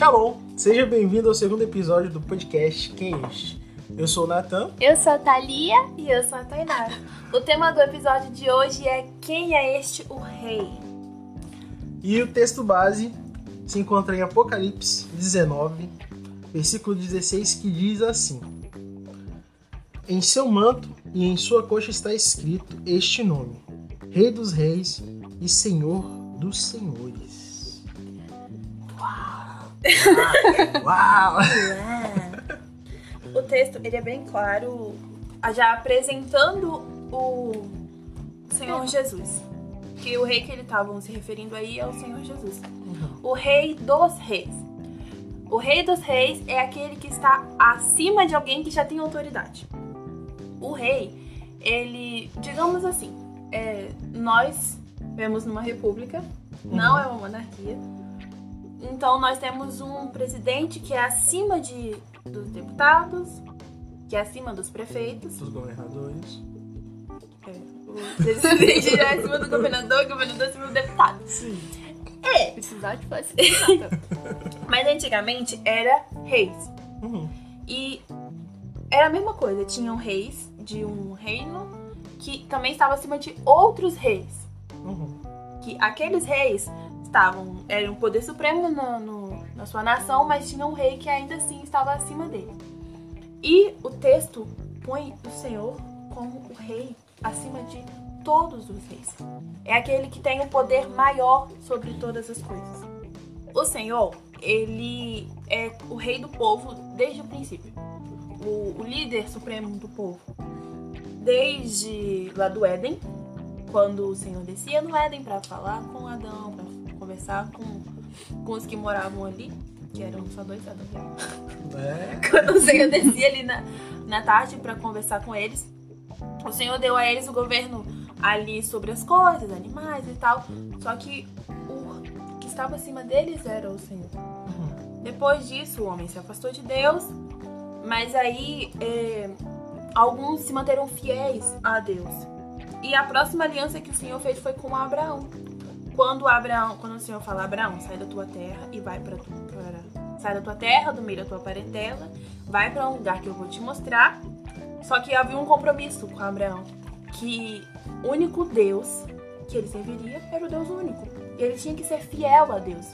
Shalom, seja bem-vindo ao segundo episódio do podcast Quem é Este? Eu sou o Natan. Eu sou a Thalia. E eu sou a Tainara. O tema do episódio de hoje é Quem é este o Rei? E o texto base se encontra em Apocalipse 19, versículo 16, que diz assim: Em seu manto e em sua coxa está escrito este nome: Rei dos Reis e Senhor dos Senhores. Uau! Uau! O texto ele é bem claro, já apresentando o Senhor Jesus. Que o rei que eles estavam se referindo aí é o Senhor Jesus. O rei dos reis. O rei dos reis é aquele que está acima de alguém que já tem autoridade. O rei, ele, digamos assim, é, nós vemos numa república, não é uma monarquia. Então nós temos um presidente que é acima de, dos deputados, que é acima dos prefeitos. Dos governadores. É, o presidente é acima do governador, o governador é acima do deputado. Sim. É, Precisar de fazer. mas antigamente era reis. Uhum. E era a mesma coisa, tinham reis de um reino que também estava acima de outros reis. Uhum. Que aqueles reis estavam, eram o poder supremo na, no- na sua nação, mas tinha um rei que ainda assim estava acima dele. E o texto põe o Senhor como o rei acima de todos os reis. É aquele que tem o poder maior sobre todas as coisas. O Senhor, ele é o rei do povo desde o princípio. O, o líder supremo do povo. Desde lá do Éden, quando o Senhor descia no Éden para falar com Adão, conversar com, com os que moravam ali, que eram só dois Adão. É. Quando o Senhor descia ali na, na tarde para conversar com eles, o Senhor deu a eles o governo ali sobre as coisas, animais e tal. Só que o que estava acima deles era o Senhor. Uhum. Depois disso, o homem se afastou de Deus, mas aí é, alguns se manteram fiéis a Deus. E a próxima aliança que o Senhor fez foi com Abraão. Quando Abraão, quando o Senhor fala Abraão, sai da tua terra e vai para sai da tua terra, do meio da tua parentela, vai para um lugar que eu vou te mostrar. Só que havia um compromisso com Abraão, que o único Deus que ele serviria era o Deus único. E ele tinha que ser fiel a Deus.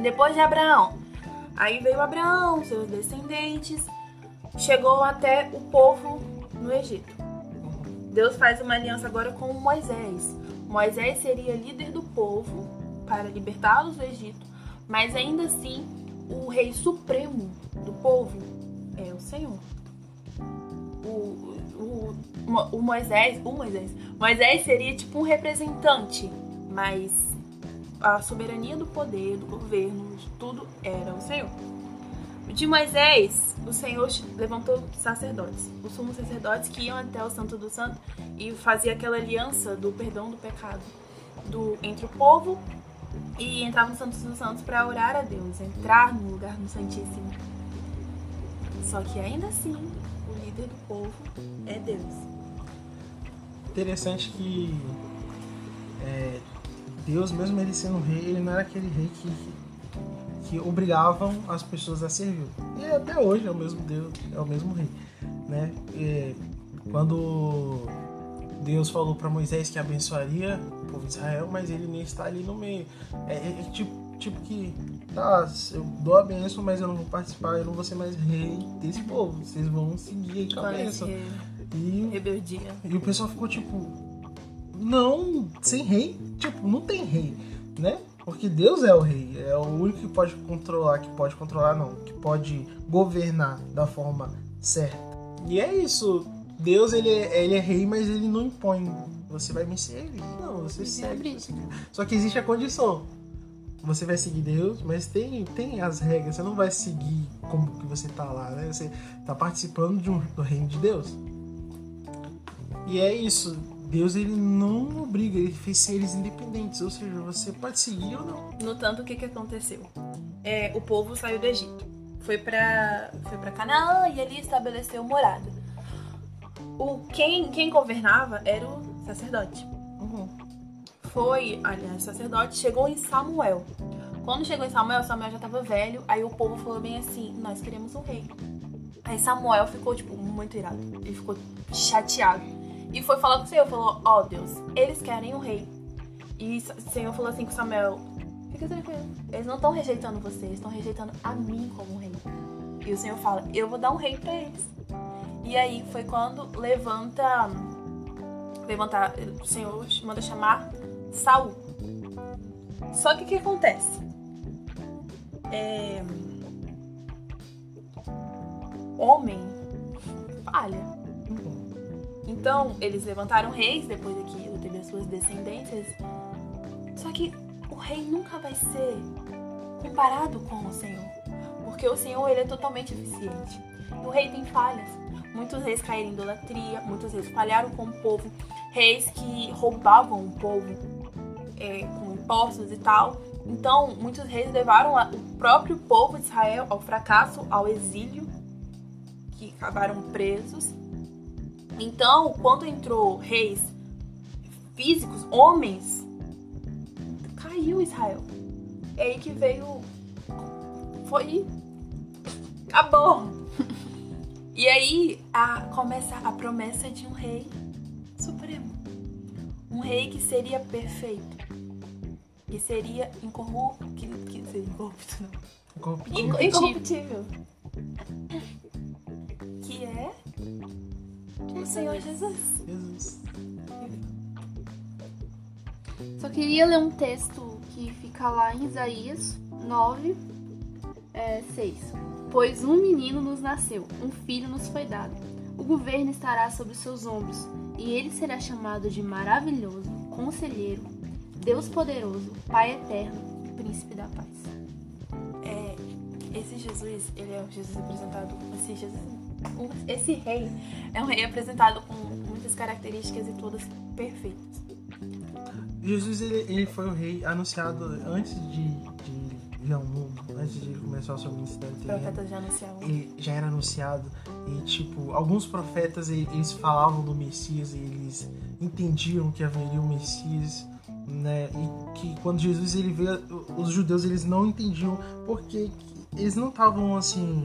Depois de Abraão, aí veio Abraão, seus descendentes, chegou até o povo no Egito. Deus faz uma aliança agora com Moisés. Moisés seria líder do povo para libertá-los do Egito, mas ainda assim o rei supremo do povo é o Senhor. O, o, o Moisés, o Moisés, Moisés seria tipo um representante, mas a soberania do poder, do governo, de tudo era o Senhor. De Moisés, o Senhor levantou sacerdotes, os sumos sacerdotes que iam até o Santo do Santo e fazia aquela aliança do perdão do pecado do, entre o povo e entrava no Santo dos Santos para orar a Deus, entrar no lugar no Santíssimo. Só que ainda assim, o líder do povo é Deus. Interessante que é, Deus, mesmo ele sendo rei, ele não era aquele rei que, que obrigavam as pessoas a servir. E até hoje é o mesmo Deus, é o mesmo rei. Né? E quando Deus falou para Moisés que abençoaria o povo de Israel, mas ele nem está ali no meio. É, é- é tipo, tipo que, tá, eu dou a bênção, mas eu não vou participar, eu não vou ser mais rei desse povo. Vocês vão seguir aí com a. Conhece E rebeldia. e o pessoal ficou tipo, não, sem rei, tipo, não tem rei, né? Porque Deus é o rei, é o único que pode controlar, que pode controlar não, que pode governar da forma certa. E é isso, Deus ele é, ele é rei, mas ele não impõe, você vai me servir, não, você segue. você- Só que existe a condição, você vai seguir Deus, mas tem, tem as regras, você não vai seguir como que você tá lá, né? Você tá participando de um, do reino de Deus. E é isso. Deus ele não obriga, ele fez seres independentes, ou seja, você pode seguir ou não. No tanto, o que, que aconteceu? É, o povo saiu do Egito. Foi pra, foi pra Canaã e ali estabeleceu morada. O, quem, quem governava era o sacerdote. Uhum. Foi, aliás, sacerdote, chegou em Samuel. Quando chegou em Samuel, Samuel já tava velho, aí o povo falou bem assim: Nós queremos um rei. Aí Samuel ficou, tipo, muito irado. Ele ficou chateado. E foi falar com o Senhor: Falou, ó oh, Deus, eles querem um rei. E o Senhor falou assim com Samuel: Fica tranquilo. Eles não estão rejeitando você, eles estão rejeitando a mim como rei. E o Senhor fala: Eu vou dar um rei para eles. E aí foi quando levanta. Levantar. O Senhor manda chamar Saul. Só que o que acontece? É, homem falha. Então, eles levantaram reis depois daquilo, teve as suas descendências. Só que o rei nunca vai ser comparado com o Senhor. Porque o Senhor, ele é totalmente eficiente. E o rei tem falhas. Muitos reis caíram em idolatria, muitos reis falharam com o povo. Reis que roubavam o povo é, com impostos e tal. Então, muitos reis levaram o próprio povo de Israel ao fracasso, ao exílio, que acabaram presos. Então, quando entrou reis físicos, homens, caiu Israel. É aí que veio. Foi. Acabou. E aí a, começa a promessa de um rei supremo. Um rei que seria perfeito. Que seria incorrupto. Que, que seria incorrupto, não. Incorruptível. Incorruptível. Que é o Senhor Jesus. Jesus. Só queria ler um texto que fica lá em Isaías 9, é, 6. Pois um menino nos nasceu, um filho nos foi dado. O governo estará sobre seus ombros, e ele será chamado de maravilhoso, conselheiro, Deus poderoso, Pai eterno príncipe da paz. É, esse Jesus, ele é o Jesus apresentado. Esse Jesus. Esse rei é um rei apresentado com muitas características e todas perfeitas. Jesus ele, ele foi o rei anunciado antes de, de vir ao mundo, antes de começar o seu ministério. Os profetas já anunciavam. Ele já era anunciado e tipo alguns profetas eles falavam do Messias e eles entendiam que haveria um Messias né e que quando Jesus ele veio os judeus eles não entendiam porque eles não estavam assim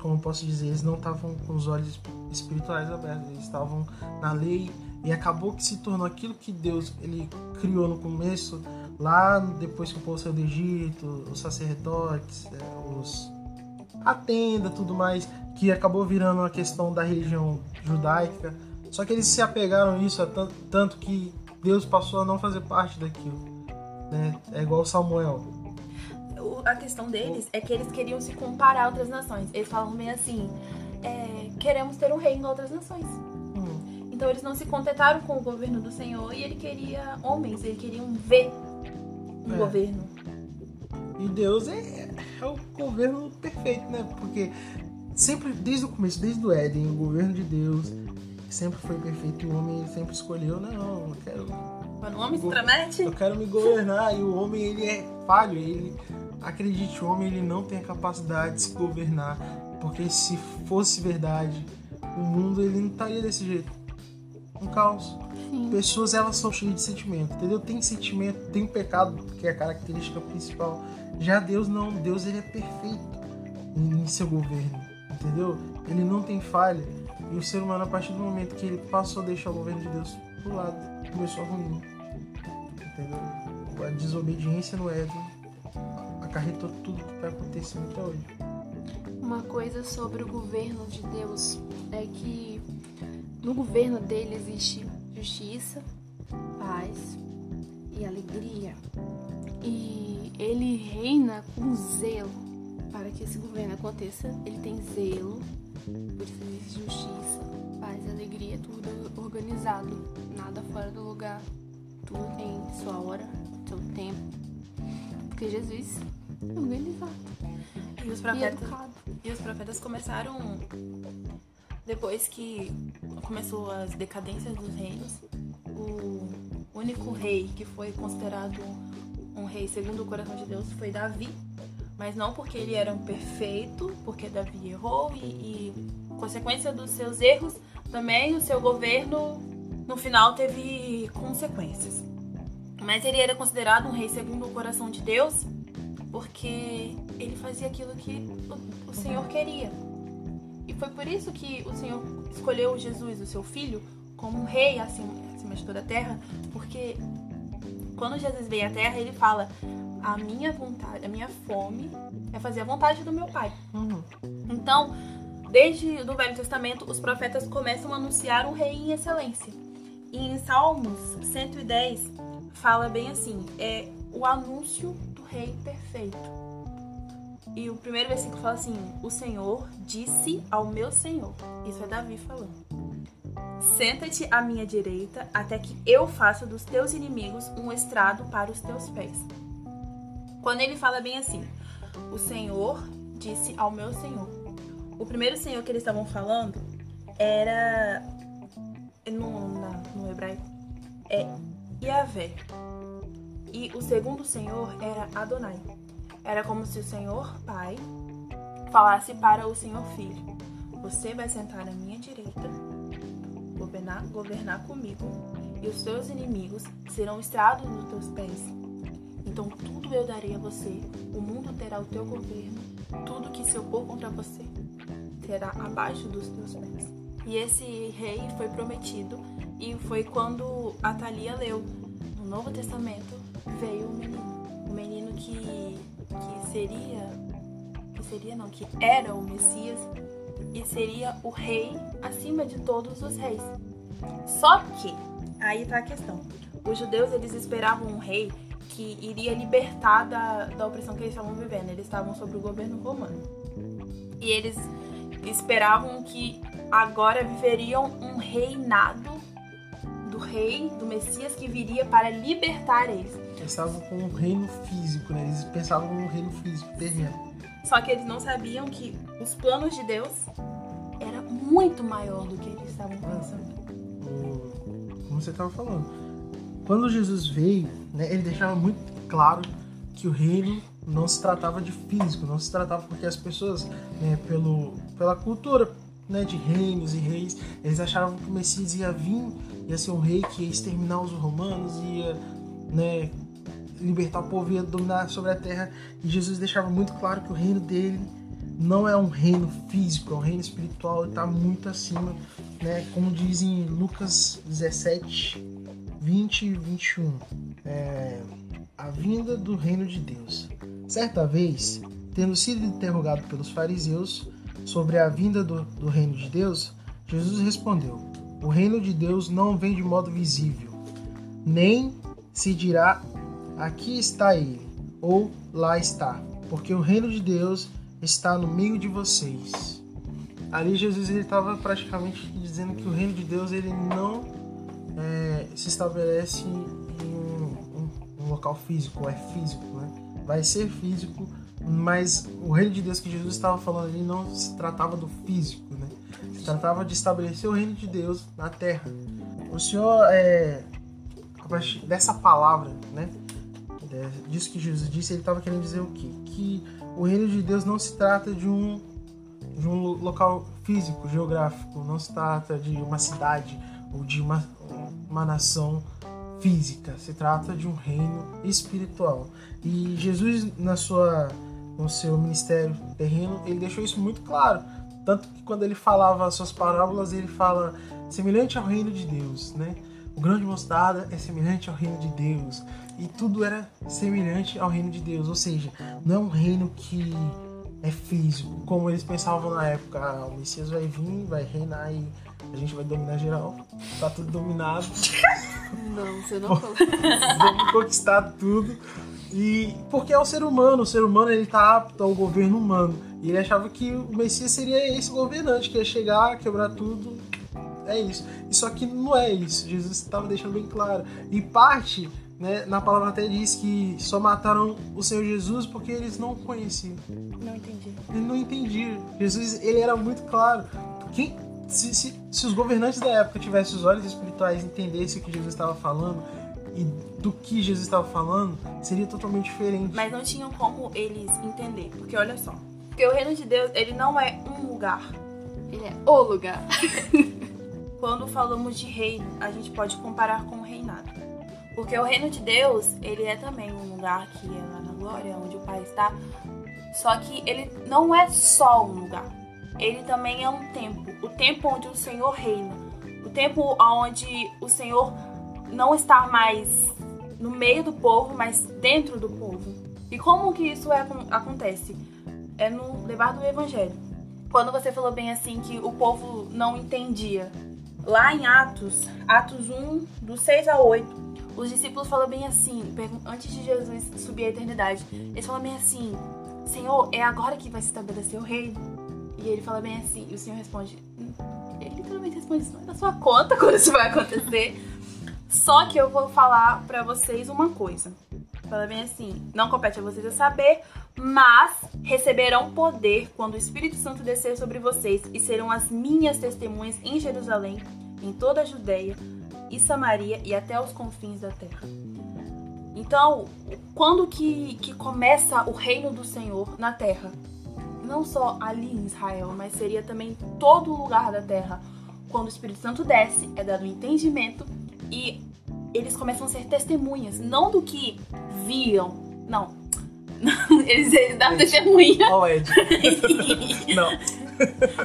como posso dizer eles não estavam com os olhos espirituais abertos eles estavam na lei e acabou que se tornou aquilo que Deus ele criou no começo lá depois que o povo saiu do Egito os sacerdotes é, os a tenda tudo mais que acabou virando uma questão da religião judaica só que eles se apegaram a isso tanto que Deus passou a não fazer parte daquilo né? é igual Samuel O- A questão deles é que eles queriam se comparar a outras nações. Eles falavam bem assim: é, queremos ter um rei em outras nações. Hum. Então eles não se contentaram com o governo do Senhor e ele queria homens, ele queria um ver um É. governo. E Deus é, é o governo perfeito, né? Porque sempre, desde o começo, desde o Éden, o governo de Deus sempre foi perfeito o homem sempre escolheu, não, eu quero, Quando o homem se intromete, eu quero me governar. E o homem, ele é falho, ele, acredite, o homem, ele não tem a capacidade de se governar. Porque se fosse verdade, o mundo, ele não estaria desse jeito. Um caos. Sim. Pessoas, elas são cheias de sentimento, entendeu? Tem sentimento, tem pecado, que é a característica principal. Já Deus não, Deus ele é perfeito em, seu governo, entendeu? Ele não tem falha. E o ser humano, a partir do momento que ele passou a deixar o governo de Deus pro lado, começou a ruir. Entendeu? A desobediência no Éden acarretou tudo que está acontecendo até hoje. Uma coisa sobre o governo de Deus é que no governo dele existe justiça, paz e alegria. E ele reina com zelo para que esse governo aconteça. Ele tem zelo, por isso justiça, paz e alegria, tudo organizado, nada fora do lugar. Tudo tem sua hora, seu tempo. Porque Jesus organizado e os e profetas educado. E os profetas começaram depois que começou as decadências dos reinos. O único rei que foi considerado um rei segundo o coração de Deus foi Davi, mas não porque ele era um perfeito, porque Davi errou e, e consequência dos seus erros também o seu governo no final teve consequências. Mas ele era considerado um rei segundo o coração de Deus porque ele fazia aquilo que o, o Senhor queria. E foi por isso que o Senhor escolheu Jesus, o seu filho, como um rei acima, acima de toda a terra, porque quando Jesus veio à terra, ele fala: a minha vontade, a minha fome é fazer a vontade do meu pai. Uhum. Então, desde o Velho Testamento, os profetas começam a anunciar um rei em excelência. E em Salmos 110 fala bem assim: é o anúncio rei perfeito. E o primeiro versículo fala assim: O Senhor disse ao meu Senhor. Isso é Davi falando. Senta-te à minha direita, até que eu faça dos teus inimigos um estrado para os teus pés. Quando ele fala bem assim, o Senhor disse ao meu Senhor. O primeiro Senhor que eles estavam falando era no, na, no hebraico é Yahvé. E o segundo Senhor era Adonai. Era como se o Senhor Pai falasse para o Senhor Filho: Você vai sentar à minha direita, governar, governar comigo, e os teus inimigos serão estrados nos teus pés. Então tudo eu darei a você, o mundo terá o teu governo, tudo que se opor contra você será abaixo dos teus pés. E esse rei foi prometido e foi quando a Thalia leu no Novo Testamento veio o menino, o menino que, que seria, que seria não, que era o Messias e seria o rei acima de todos os reis. Só que aí tá a questão. Os judeus eles esperavam um rei que iria libertar da, da opressão que eles estavam vivendo. Eles estavam sob o governo romano. E eles esperavam que agora viveriam um reinado do rei, do Messias, que viria para libertar eles. Eles estavam com um reino físico, né? Eles pensavam num reino físico, terreno. Só que eles não sabiam que os planos de Deus era muito maior do que eles estavam pensando. Como você estava falando. Quando Jesus veio, né, ele deixava muito claro que o reino não se tratava de físico, não se tratava porque as pessoas, né, pelo, pela cultura né, de reinos e reis, eles achavam que o Messias ia vir, ia ser um rei que ia exterminar os romanos, ia né, libertar o povo, ia dominar sobre a terra. E Jesus deixava muito claro que o reino dele não é um reino físico, é um reino espiritual, está muito acima, né, como diz em Lucas 17, 20 e 21. É, a vinda do reino de Deus. Certa vez, tendo sido interrogado pelos fariseus sobre a vinda do, do reino de Deus, Jesus respondeu: O reino de Deus não vem de modo visível, nem se dirá aqui está ele ou lá está, porque o reino de Deus está no meio de vocês. Ali Jesus ele estava praticamente dizendo que o reino de Deus ele não é, se estabelece em um, um, um, local físico, é físico, né? Vai ser físico, mas o reino de Deus que Jesus estava falando ali não se tratava do físico, né? Se tratava de estabelecer o reino de Deus na terra. O Senhor, é, dessa palavra, né? Disso que Jesus disse, ele estava querendo dizer o quê? Que o reino de Deus não se trata de um de um local físico, geográfico, não se trata de uma cidade ou de uma, uma nação física, se trata de um reino espiritual. E Jesus, na sua, no seu ministério terreno, ele deixou isso muito claro. Tanto que quando ele falava as suas parábolas, ele fala semelhante ao reino de Deus, né? O grão de mostarda é semelhante ao reino de Deus. E tudo era semelhante ao reino de Deus. Ou seja, não é um reino que é físico, como eles pensavam na época. Ah, o Messias vai vir, vai reinar e a gente vai dominar geral. Tá tudo dominado. Não, você não falou. Vamos conquistar tudo. E porque é o ser humano, o ser humano ele tá apto ao governo humano. E ele achava que o Messias seria esse governante que ia chegar, quebrar tudo. É isso. E só que não é isso. Jesus estava deixando bem claro. E parte, né, na palavra até diz que só mataram o Senhor Jesus porque eles não conheciam. Não entendi. Ele não entendia. Jesus, ele era muito claro. Quem se, se, se os governantes da época tivessem os olhos espirituais e entendessem o que Jesus estava falando e do que Jesus estava falando, seria totalmente diferente. Mas não tinham como eles entender, porque olha só. Porque o reino de Deus, ele não é um lugar. Ele é o lugar. Quando falamos de reino, a gente pode comparar com o reinado. Porque o reino de Deus, ele é também um lugar que é lá na glória, onde o Pai está. Só que ele não é só um lugar. Ele também é um tempo. O tempo onde o Senhor reina. O tempo onde o Senhor não está mais no meio do povo, mas dentro do povo. E como que isso é, acontece? É no levar do evangelho. Quando você falou bem assim que o povo não entendia. Lá em Atos, Atos 1, do 6 a 8, os discípulos falam bem assim, antes de Jesus subir à eternidade, eles falam bem assim: Senhor, é agora que vai se estabelecer o reino. E ele fala bem assim, e o Senhor responde: Ele literalmente responde: Isso não é da sua conta quando isso vai acontecer. Só que eu vou falar para vocês uma coisa. Fala bem assim: Não compete a vocês a saber, mas receberão poder quando o Espírito Santo descer sobre vocês e serão as minhas testemunhas em Jerusalém, em toda a Judéia e Samaria e até os confins da terra. Então, quando que, que começa o reino do Senhor na terra? Não só ali em Israel, mas seria também todo lugar da terra. Quando o Espírito Santo desce, é dado entendimento e eles começam a ser testemunhas, não do que viam, não. eles, eles dão testemunha. Ó, Ed. não.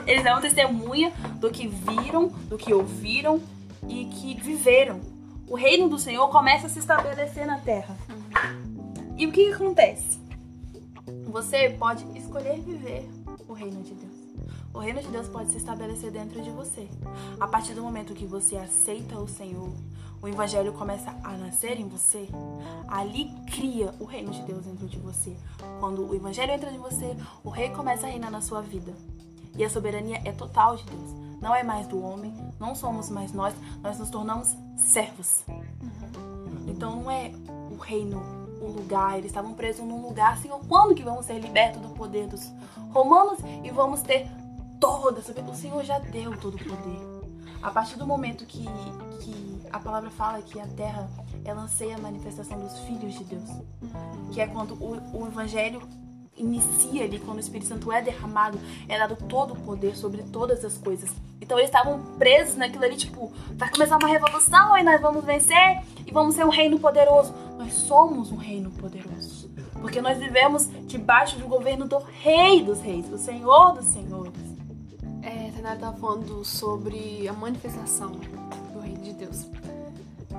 Eles dão testemunha do que viram, do que ouviram e que viveram. O reino do Senhor começa a se estabelecer na terra. E o que, que acontece? Você pode escolher viver o reino de Deus. O reino de Deus pode se estabelecer dentro de você. A partir do momento que você aceita o Senhor, o evangelho começa a nascer em você, ali cria o reino de Deus dentro de você. Quando o evangelho entra em você, o rei começa a reinar na sua vida. E a soberania é total de Deus não é mais do homem, não somos mais nós, nós nos tornamos servos. Uhum. Então não é o reino, o lugar, eles estavam presos num lugar, Senhor, quando que vamos ser libertos do poder dos romanos e vamos ter toda essa... O Senhor já deu todo o poder. A partir do momento que, que a palavra fala que a terra ela anseia a manifestação dos filhos de Deus, que é quando o, o evangelho inicia ali, quando o Espírito Santo é derramado, é dado todo o poder sobre todas as coisas. Então eles estavam presos naquilo ali, tipo, vai começar uma revolução e nós vamos vencer e vamos ser um reino poderoso. Nós somos um reino poderoso. Porque nós vivemos debaixo do governo do Rei dos Reis, do Senhor dos Senhores. Tainara estava falando sobre a manifestação do Reino de Deus.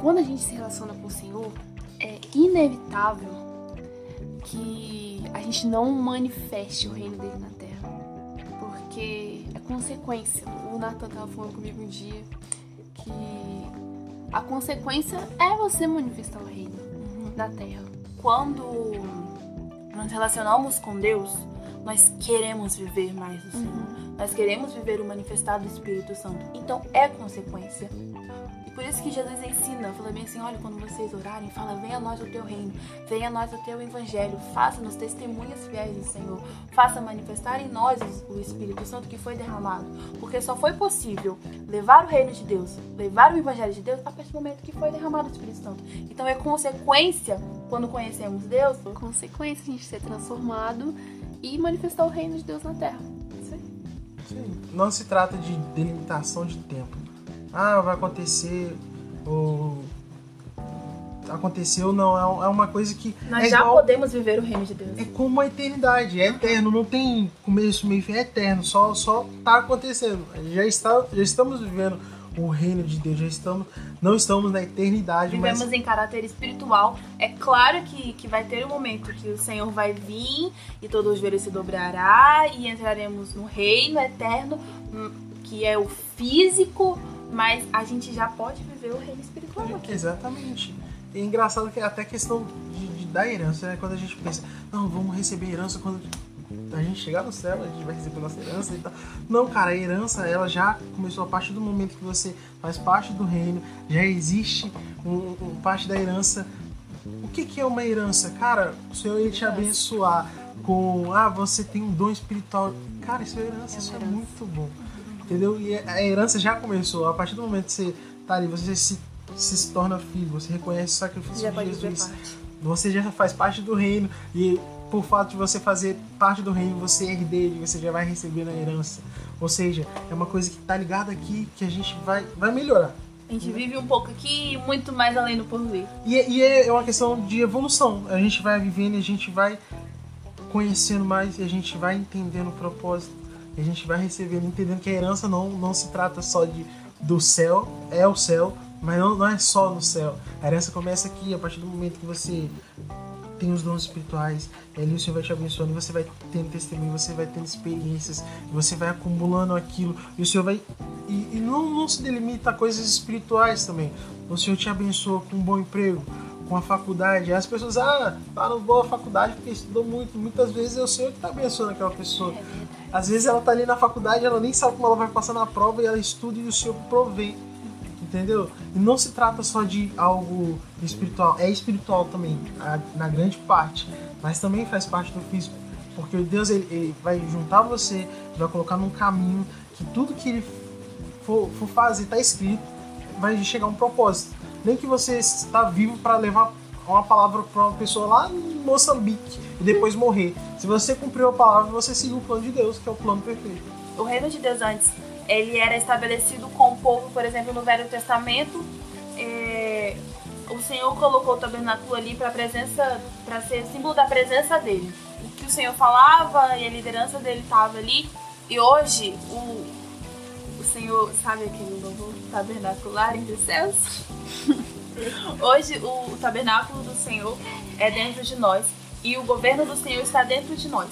Quando a gente se relaciona com o Senhor, é inevitável que a gente não manifeste o reino dele na terra. Porque é consequência. O Nathan estava falando comigo um dia que a consequência é você manifestar o reino uhum. na terra. Quando nos relacionamos com Deus, nós queremos viver mais o Senhor. Uhum. Nós queremos viver o manifestado do Espírito Santo. Então é consequência. Por isso que Jesus ensina, fala bem assim, olha, quando vocês orarem, fala, venha a nós o teu reino, venha a nós o teu evangelho, faça-nos testemunhas fiéis do Senhor, faça manifestar em nós o Espírito Santo que foi derramado, porque só foi possível levar o reino de Deus, levar o evangelho de Deus a partir do momento que foi derramado o Espírito Santo. Então é consequência, quando conhecemos Deus, consequência a gente ser transformado e manifestar o reino de Deus na terra. Sim. Sim. Não se trata de delimitação de tempo ah, vai acontecer, ou aconteceu, não, é, é uma coisa que. Nós é já igual, podemos viver o reino de Deus. É como a eternidade, é eterno, não tem começo, meio fim, é eterno, só, só tá acontecendo. Já, está, já estamos vivendo o reino de Deus, já estamos, não estamos na eternidade, Vivemos mas... em caráter espiritual. É claro que, que vai ter um momento que o Senhor vai vir e todos os joelhos se dobrará e entraremos no reino eterno, hum, que é o físico, mas a gente já pode viver o reino espiritual. Aqui. Exatamente. E é engraçado que até a questão de, de dar herança, né? Quando a gente pensa, não, vamos receber herança quando a gente chegar no céu, a gente vai receber nossa herança e tal. Não, cara, a herança, ela já começou a partir do momento que você faz parte do reino, já existe um, um parte da herança. O que, que é uma herança? Cara, o Senhor ia te abençoar com, ah, você tem um dom espiritual. Cara, isso é herança, isso é é muito bom. Entendeu? E a herança já começou. A partir do momento que você tá ali, você se, se torna filho, você reconhece o sacrifício já de Jesus. Você já faz parte do reino e por fato de você fazer parte do reino, você é herdeiro, você já vai receber a herança. Ou seja, é uma coisa que tá ligada aqui que a gente vai, vai melhorar. A gente vive um pouco aqui e muito mais além do porvir. E, e é uma questão de evolução. A gente vai vivendo e a gente vai conhecendo mais e a gente vai entendendo o propósito. E a gente vai recebendo, entendendo que a herança não, não se trata só de, do céu, é o céu, mas não, não é só no céu. A herança começa aqui, a partir do momento que você tem os dons espirituais, ali o Senhor vai te abençoando, você vai tendo testemunho, você vai tendo experiências, você vai acumulando aquilo, e o Senhor vai. E, e não, não se delimita a coisas espirituais também. O Senhor te abençoa com um bom emprego, com a faculdade. As pessoas, ah, tá no boa faculdade porque estudou muito. Muitas vezes é o Senhor que está abençoando aquela pessoa. Às vezes ela tá ali na faculdade, ela nem sabe como ela vai passar na prova e ela estuda e o Senhor provê. Entendeu? E não se trata só de algo espiritual, é espiritual também, na grande parte, mas também faz parte do físico. Porque Deus ele, ele vai juntar você, vai colocar num caminho que tudo que ele for, for fazer está escrito, vai chegar a um propósito. Nem que você está vivo para levar uma palavra para uma pessoa lá em Moçambique e depois morrer. Se você cumpriu a palavra, você seguiu o plano de Deus, que é o plano perfeito. O reino de Deus antes, ele era estabelecido com o povo, por exemplo, no Velho Testamento. É, o Senhor colocou o tabernáculo ali para presença, para ser símbolo da presença dele. O que o Senhor falava e a liderança dele estava ali. E hoje o, o Senhor, sabe aquele novo tabernacular entre os céus? Hoje o tabernáculo do Senhor é dentro de nós e o governo do Senhor está dentro de nós.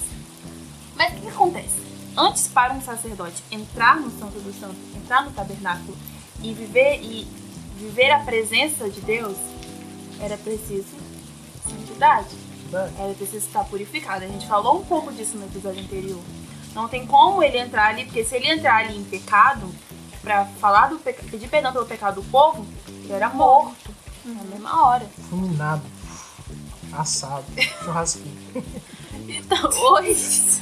Mas o que acontece? Antes para um sacerdote entrar no Santo dos Santos, entrar no tabernáculo e viver e viver a presença de Deus, era preciso santidade. Era preciso estar purificado. A gente falou um pouco disso no episódio anterior. Não tem como ele entrar ali, porque se ele entrar ali em pecado, para falar do pedir perdão pelo pecado do povo, ele era morto na mesma hora. Fulminado, assado, churrasquinho. então hoje,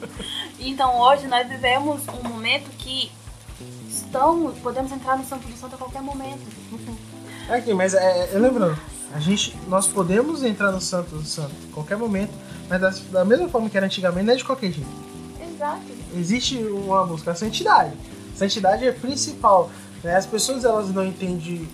então hoje nós vivemos um momento que estamos, podemos entrar no Santo do Santo a qualquer momento. Aqui, mas é, é, lembrando, a gente, nós podemos entrar no Santo do Santo a qualquer momento, mas da, da mesma forma que era antigamente, não é de qualquer jeito. Exato. Existe uma busca a santidade. Santidade é principal. Né? As pessoas elas não entendem,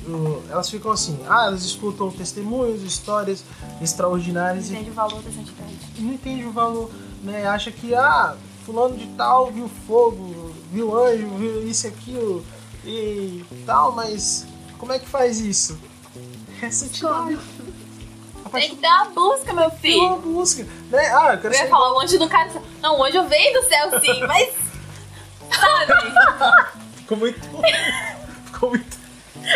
elas ficam assim, ah, elas escutam testemunhos, histórias extraordinárias. Não entende o valor da santidade. Não entende o valor, né? Acha que, ah, fulano de tal viu fogo, viu anjo, viu isso e aquilo e tal, mas como é que faz isso? É santidade. Tem que dar uma busca, meu filho. Tem uma busca. Né? Ah, eu quero eu ia falar, o anjo do cara. Não, o anjo vem do céu sim, mas. Sabe? Ficou muito. Ficou muito.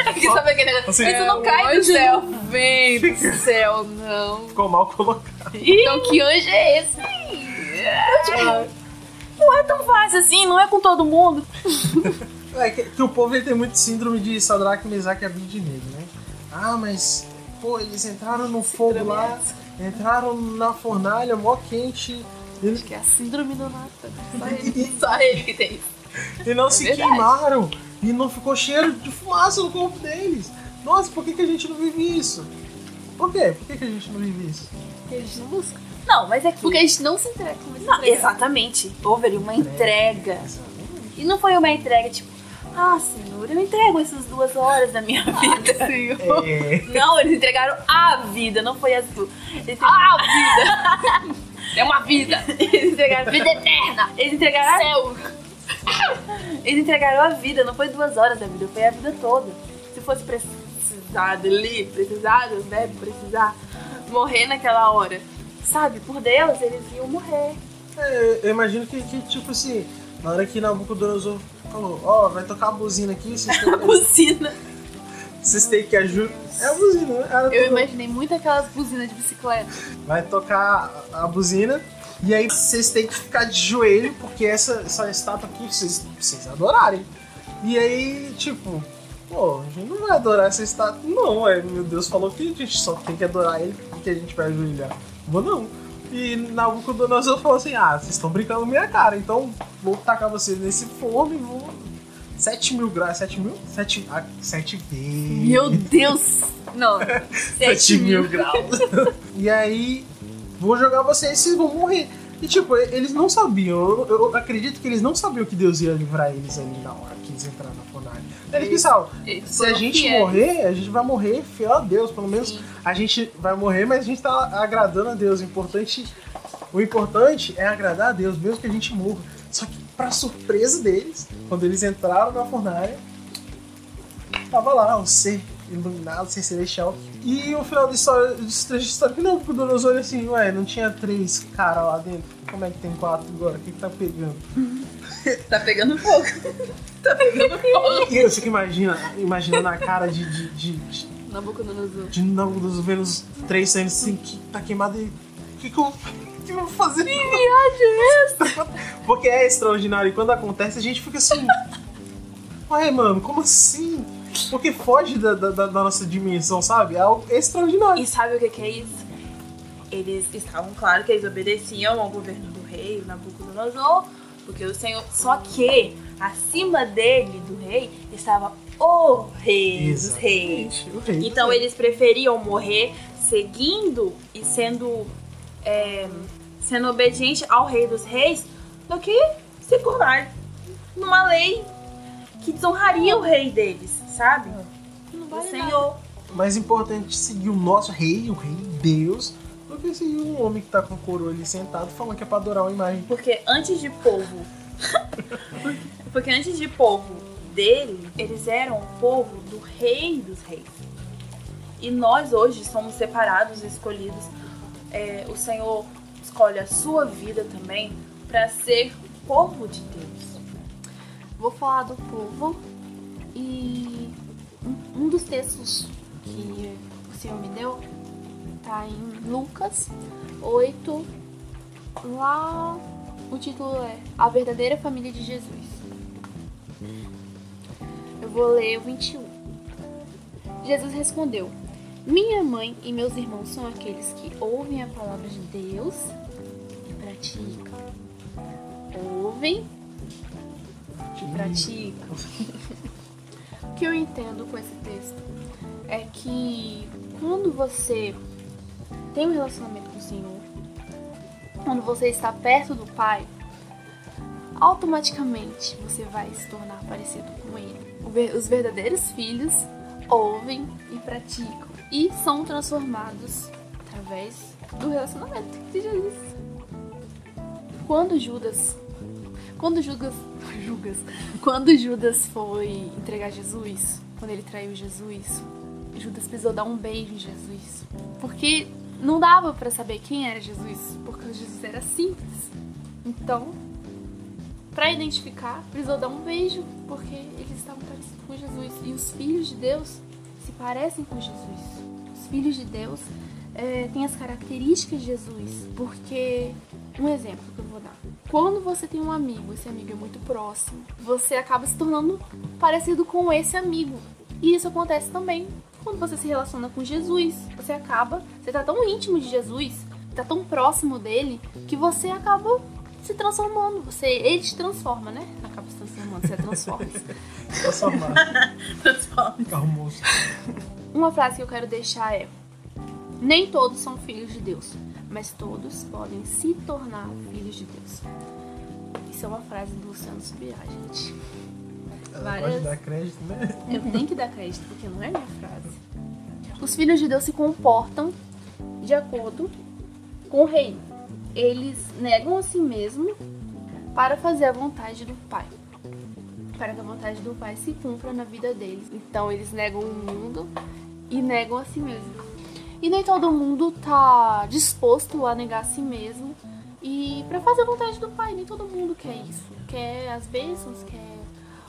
Aqui sabe aquele negócio? Assim, Isso não cai do céu. Não vem do céu, não. Ficou mal colocado. Então que anjo é esse? Ah. Não é tão fácil assim, não é com todo mundo. É que, que o povo tem muito síndrome de Sadraque, Mesaque e Abednego, né? Ah, mas, pô, eles entraram no fogo lá, entraram na fornalha, mó quente. Eles... Acho que é a síndrome do nata. Só ele, só ele que tem isso. E não é se verdade. queimaram. E não ficou cheiro de fumaça no corpo deles. Nossa, por que, que a gente não vive isso? Por quê? Por que, que a gente não vive isso? Porque gente não busca. Não, mas é que. Porque a gente não se entrega. Não, exatamente. Houve ali uma entrega. E não foi uma entrega tipo, ah, Senhor, eu entrego essas duas horas da minha vida. Ah, Senhor. É. Não, eles entregaram a vida, não foi as duas. A vida! é uma vida! Eles entregaram vida eterna! Eles entregaram céu! Eles entregaram a vida, não foi duas horas da vida, foi a vida toda. Se fosse precisado ali, precisado, né? Precisar morrer naquela hora, sabe? Por Deus, eles iam morrer. É, eu imagino que, que, tipo assim, na hora que Nabucodonosor falou, ó, oh, vai tocar a buzina aqui, vocês têm que... buzina? Vocês têm que ajudar. É a buzina, né? eu imaginei muito aquelas buzinas de bicicleta. Vai tocar a buzina e aí vocês têm que ficar de joelho, porque essa, essa estátua aqui vocês, vocês adorarem. E aí, tipo, pô, a gente não vai adorar essa estátua. Não, é, meu Deus falou que a gente só tem que adorar ele porque a gente vai ajoelhar. Vou não. E Nabucodonosor falou assim: ah, vocês estão brincando na minha cara, então vou tacar vocês nesse forno e vou. 7 mil graus, 7 mil? 7, ah, 7 vezes. Meu Deus! Não, 7, 7 mil graus. e aí vou jogar vocês, vocês vão morrer. E tipo, eles não sabiam, eu, eu acredito que eles não sabiam que Deus ia livrar eles ali na hora que eles entraram na fornalha. Eles pensavam, Eles se a gente fiéis. morrer, a gente vai morrer fiel a Deus. Pelo menos Sim. a gente vai morrer, mas a gente tá agradando a Deus. O importante, o importante é agradar a Deus, mesmo que a gente morra. Só que, pra surpresa deles, quando eles entraram na fornalha, tava lá o ser iluminado, o ser celestial. E o final da história, de história, que não, porque o Donoso olha assim, ué, não tinha três caras lá dentro? Como é que tem quatro agora? O que, que tá pegando? Tá pegando fogo. tá pegando fogo. E eu fico imagina, imaginando a cara de, de, de, de Nabucodonosor. de Nabucodonosor vendo os três saindo assim, que tá queimado e. O que, que, eu, o que eu vou fazer? Que viagem é essa? Porque é extraordinário e quando acontece a gente fica assim. Ué, mano, como assim? Porque foge da, da, da nossa dimensão, sabe? É algo extraordinário. E sabe o que, que é isso? Eles estavam, claro, que eles obedeciam ao governo do rei, o Nabucodonosor, porque o Senhor. Só que acima dele, do rei, estava o rei dos reis. O rei. Então eles preferiam morrer seguindo e sendo, é, sendo obediente ao rei dos reis do que se curvar numa lei que desonraria o rei deles, sabe? Não O vale nada. Senhor. Mais importante seguir o nosso rei, o rei Deus, do que seguir um homem que tá com a coroa ali sentado falando que é pra adorar uma imagem. Porque antes de povo. Porque antes de povo dele, eles eram o povo do rei dos reis. E nós hoje somos separados e escolhidos. É, o Senhor escolhe a sua vida também para ser povo de Deus. Vou falar do povo e um- um dos textos que o Senhor me deu tá em Lucas 8. Lá o título é A Verdadeira Família de Jesus. Eu vou ler o 21. Jesus respondeu: Minha mãe e meus irmãos são aqueles que ouvem a palavra de Deus e praticam. Ouvem e praticam. O que eu entendo com esse texto é que quando você tem um relacionamento com o Senhor, quando você está perto do Pai, automaticamente você vai se tornar parecido com Ele. Os verdadeiros filhos ouvem e praticam e são transformados através do relacionamento de Jesus. Quando Judas quando Judas, Judas, quando Judas foi entregar Jesus, quando ele traiu Jesus, Judas precisou dar um beijo em Jesus, porque não dava pra saber quem era Jesus, porque Jesus era simples. Então, pra identificar, precisou dar um beijo, porque eles estavam parecidos com Jesus e os filhos de Deus se parecem com Jesus. Os filhos de Deus eh, têm as características de Jesus, porque um exemplo que eu vou dar. Quando você tem um amigo, esse amigo é muito próximo, você acaba se tornando parecido com esse amigo. E isso acontece também quando você se relaciona com Jesus. Você acaba, você tá tão íntimo de Jesus, tá tão próximo dele, que você acaba se transformando. Você, ele te transforma, né? Acaba se transformando, você transforma. Transformar. Transforma. Almoço. Uma frase que eu quero deixar é: Nem todos são filhos de Deus, mas todos podem se tornar filhos de Deus. Isso é uma frase do Luciano Subirá, gente. Ela Várias- pode dar crédito, né? Eu tenho que dar crédito porque não é minha frase. Os filhos de Deus se comportam de acordo com o reino. Eles negam a si mesmo para fazer a vontade do Pai. Para que a vontade do Pai se cumpra na vida deles. Então eles negam o mundo e negam a si mesmo. E nem todo mundo tá disposto a negar a si mesmo e para fazer a vontade do Pai. Nem todo mundo quer isso. Quer as bênçãos, quer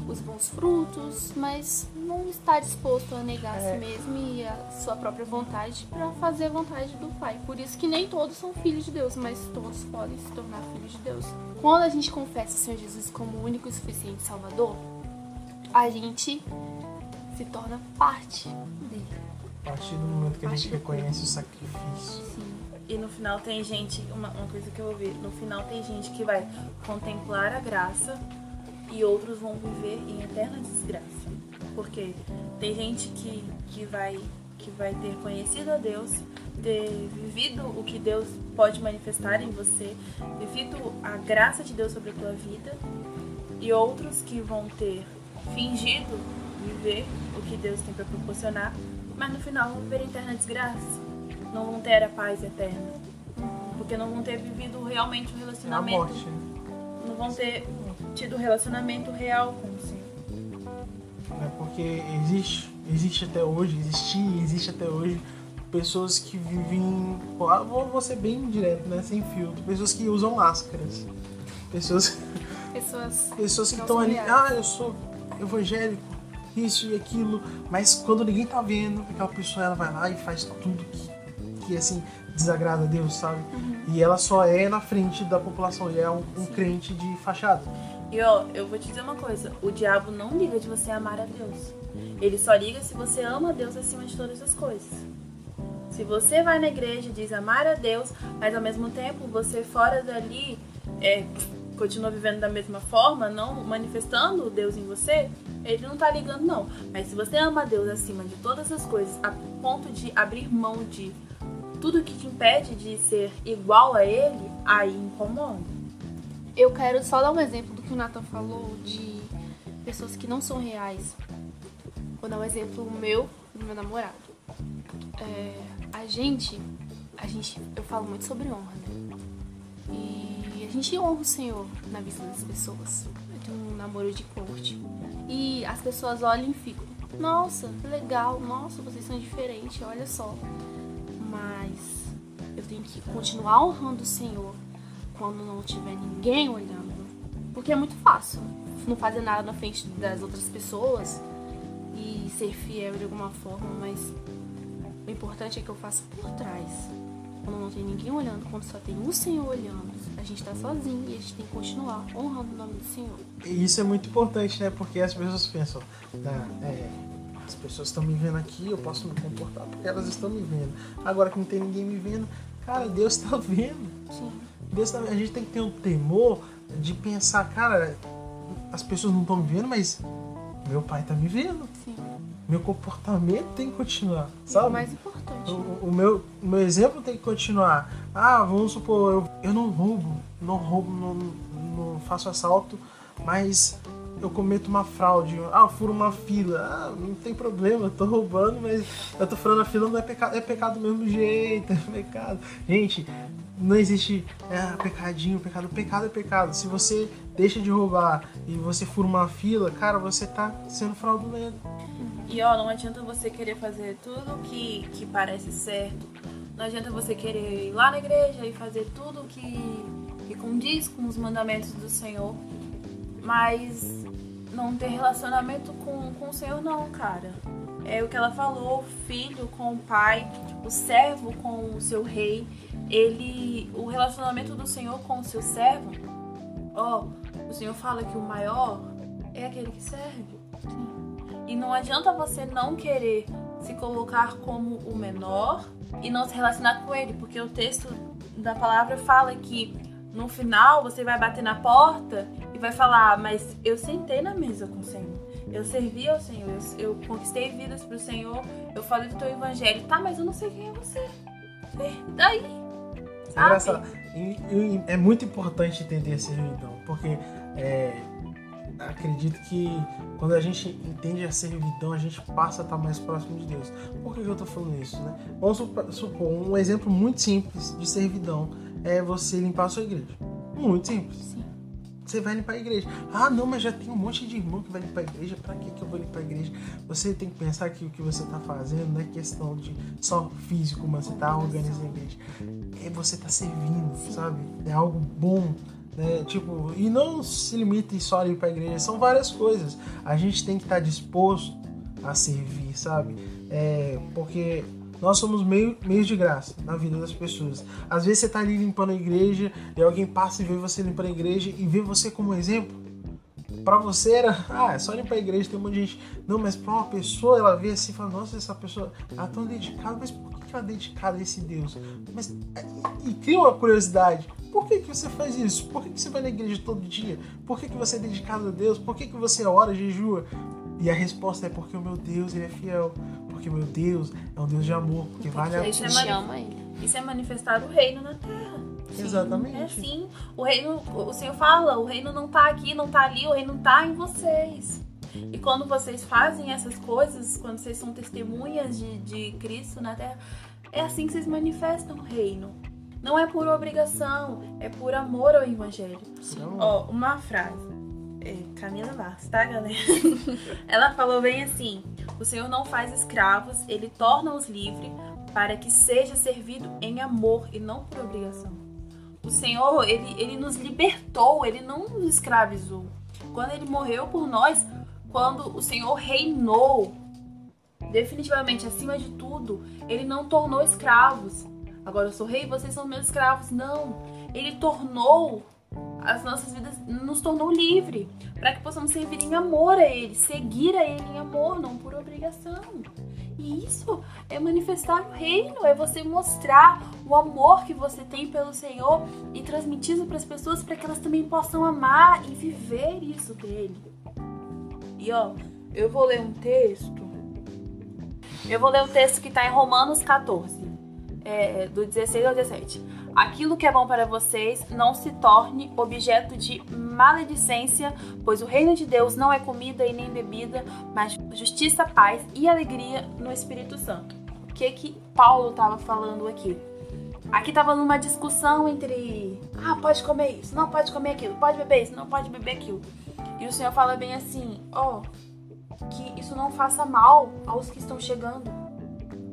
os bons frutos, mas não está disposto a negar a si mesmo e a sua própria vontade para fazer a vontade do Pai. Por isso que nem todos são filhos de Deus, mas todos podem se tornar filhos de Deus. Quando a gente confessa o Senhor Jesus como o único e suficiente Salvador, a gente se torna parte dele. A partir do momento que a gente reconhece o sacrifício. Sim. E no final tem gente, uma, uma coisa que eu ouvi, no final tem gente que vai contemplar a graça e outros vão viver em eterna desgraça. Porque tem gente que, que, vai, que vai ter conhecido a Deus, ter vivido o que Deus pode manifestar em você, vivido a graça de Deus sobre a tua vida, e outros que vão ter fingido viver o que Deus tem para proporcionar, mas no final vão viver eterna desgraça. Não vão ter a paz eterna. Porque não vão ter vivido realmente o É a relacionamento. morte. Não vão ter tido um relacionamento real com o Senhor. né? Porque existe, existe até hoje, existia e existe até hoje pessoas que vivem, vou, ser bem direto, né, sem filtro, pessoas que usam máscaras, pessoas, Pessoas. pessoas que estão ali, ah, eu sou evangélico, isso e aquilo, mas quando ninguém tá vendo, aquela pessoa ela vai lá e faz tudo que, que assim desagrada a Deus, sabe? E ela só é na frente da população e é um, um crente de fachada. E ó, eu vou te dizer uma coisa: o diabo não liga de você amar a Deus. Ele só liga se você ama a Deus acima de todas as coisas. Se você vai na igreja e diz amar a Deus, mas ao mesmo tempo você fora dali é, continua vivendo da mesma forma, não manifestando Deus em você, ele não tá ligando não. Mas se você ama a Deus acima de todas as coisas, a ponto de abrir mão de tudo que te impede de ser igual a ele, aí incomoda. Eu quero só dar um exemplo do que o Nathan falou de pessoas que não são reais. Vou dar um exemplo meu do meu namorado. É, a gente, a gente, eu falo muito sobre honra, né? E a gente honra o Senhor na vista das pessoas. Eu tenho um namoro de corte. E as pessoas olham e ficam, nossa, legal, nossa, vocês são diferentes, olha só. Mas eu tenho que continuar honrando o Senhor quando não tiver ninguém olhando. Porque é muito fácil não fazer nada na frente das outras pessoas e ser fiel de alguma forma, mas o importante é que eu faça por trás. Quando não tem ninguém olhando, quando só tem o Senhor olhando, a gente tá sozinho e a gente tem que continuar honrando o nome do Senhor. E isso é muito importante, né? Porque as pessoas pensam, né? é, as pessoas estão me vendo aqui, eu posso me comportar porque elas estão me vendo. Agora que não tem ninguém me vendo, cara, Deus está vendo. Sim. Deus tá, a gente tem que ter um temor de pensar, cara, as pessoas não estão me vendo, mas meu pai está me vendo. Sim. Meu comportamento tem que continuar, É o sabe? mais importante. O, o meu, o meu exemplo tem que continuar. Ah, vamos supor, eu, eu não roubo, não roubo, não, não faço assalto, mas eu cometo uma fraude. Ah, eu furo uma fila. Ah, não tem problema, eu tô roubando, mas eu tô furando a fila, não é pecado, é pecado do mesmo jeito, é pecado. Gente, não existe é, pecadinho, pecado. Pecado é pecado. Se você deixa de roubar e você fura uma fila, cara, você tá sendo fraudulento. E ó, não adianta você querer fazer tudo que, que parece certo. Não adianta você querer ir lá na igreja e fazer tudo que, que condiz com os mandamentos do Senhor. Mas não ter relacionamento com, com o Senhor não, cara. É o que ela falou, o filho com o pai, o servo com o seu rei. Ele. O relacionamento do Senhor com o seu servo, ó, o Senhor fala que o maior é aquele que serve. E não adianta você não querer se colocar como o menor e não se relacionar com ele, porque o texto da palavra fala que no final você vai bater na porta e vai falar: "Ah, Mas eu sentei na mesa com o Senhor, eu servi ao Senhor, eu, eu conquistei vidas pro Senhor, eu falei do teu evangelho. Tá, mas eu não sei quem é você. E daí? É engraçado. E- e é muito importante entender esse servidão, porque é, acredito que quando a gente entende a servidão, a gente passa a estar mais próximo de Deus. Por que, eu tô falando isso, né? Vamos supo- supor, um exemplo muito simples de servidão é você limpar a sua igreja. Muito simples. Sim. Você vai limpar a igreja. Ah, não, mas já tem um monte de irmão que vai limpar a igreja. Pra que, que eu vou limpar a igreja? Você tem que pensar que o que você tá fazendo não é questão de só físico, mas você tá organizando a igreja. É você tá servindo, sabe? É algo bom. Né? Tipo, e não se limite só a limpar a igreja, são várias coisas. A gente tem que estar disposto a servir, sabe? É, porque nós somos meio, meios de graça na vida das pessoas. Às vezes você tá ali limpando a igreja e alguém passa e vê você limpando a igreja e vê você como exemplo. Pra você era, ah, é só limpar a igreja, tem um monte de gente. Não, mas pra uma pessoa, ela vê assim e fala, nossa, essa pessoa é tão dedicada, mas por que ela é dedicada a esse Deus? Mas, e, e cria uma curiosidade. Por que, que você faz isso? Por que, que você vai na igreja todo dia? Por que, que você é dedicado a Deus? Por que, que você ora, jejua? E a resposta é porque o meu Deus ele é fiel. Porque meu Deus é um Deus de amor, porque vale a Isso é ama ele. Isso é manifestar o reino na terra. Exatamente. É assim. O reino, o Senhor fala, o reino não tá aqui, não tá ali, o reino tá em vocês. E quando vocês fazem essas coisas, quando vocês são testemunhas de, de Cristo na terra, é assim que vocês manifestam o reino. Não é por obrigação, é por amor ao evangelho. Ó, uma frase. É, Camila Barros, tá, galera? Ela falou bem assim: O Senhor não faz escravos, ele torna-os livres para que seja servido em amor e não por obrigação. O Senhor, ele, ele nos libertou, ele não nos escravizou. Quando ele morreu por nós, quando o Senhor reinou definitivamente acima de tudo, ele não tornou escravos. Agora eu sou rei, vocês são meus escravos. Não. Ele tornou as nossas vidas, nos tornou livre para que possamos servir em amor a ele, seguir a ele em amor, não por obrigação. E isso é manifestar o reino, é você mostrar o amor que você tem pelo Senhor e transmitir isso para as pessoas para que elas também possam amar e viver isso dele. E ó, eu vou ler um texto. Eu vou ler o texto que está em Romanos 14, é, do 16 ao 17. Aquilo que é bom para vocês não se torne objeto de maledicência, pois o reino de Deus não é comida e nem bebida, mas justiça, paz e alegria no Espírito Santo. O que que Paulo estava falando aqui? Aqui estava numa discussão entre, ah, pode comer isso, não pode comer aquilo, pode beber isso, não pode beber aquilo. E o Senhor fala bem assim, ó, que isso não faça mal aos que estão chegando.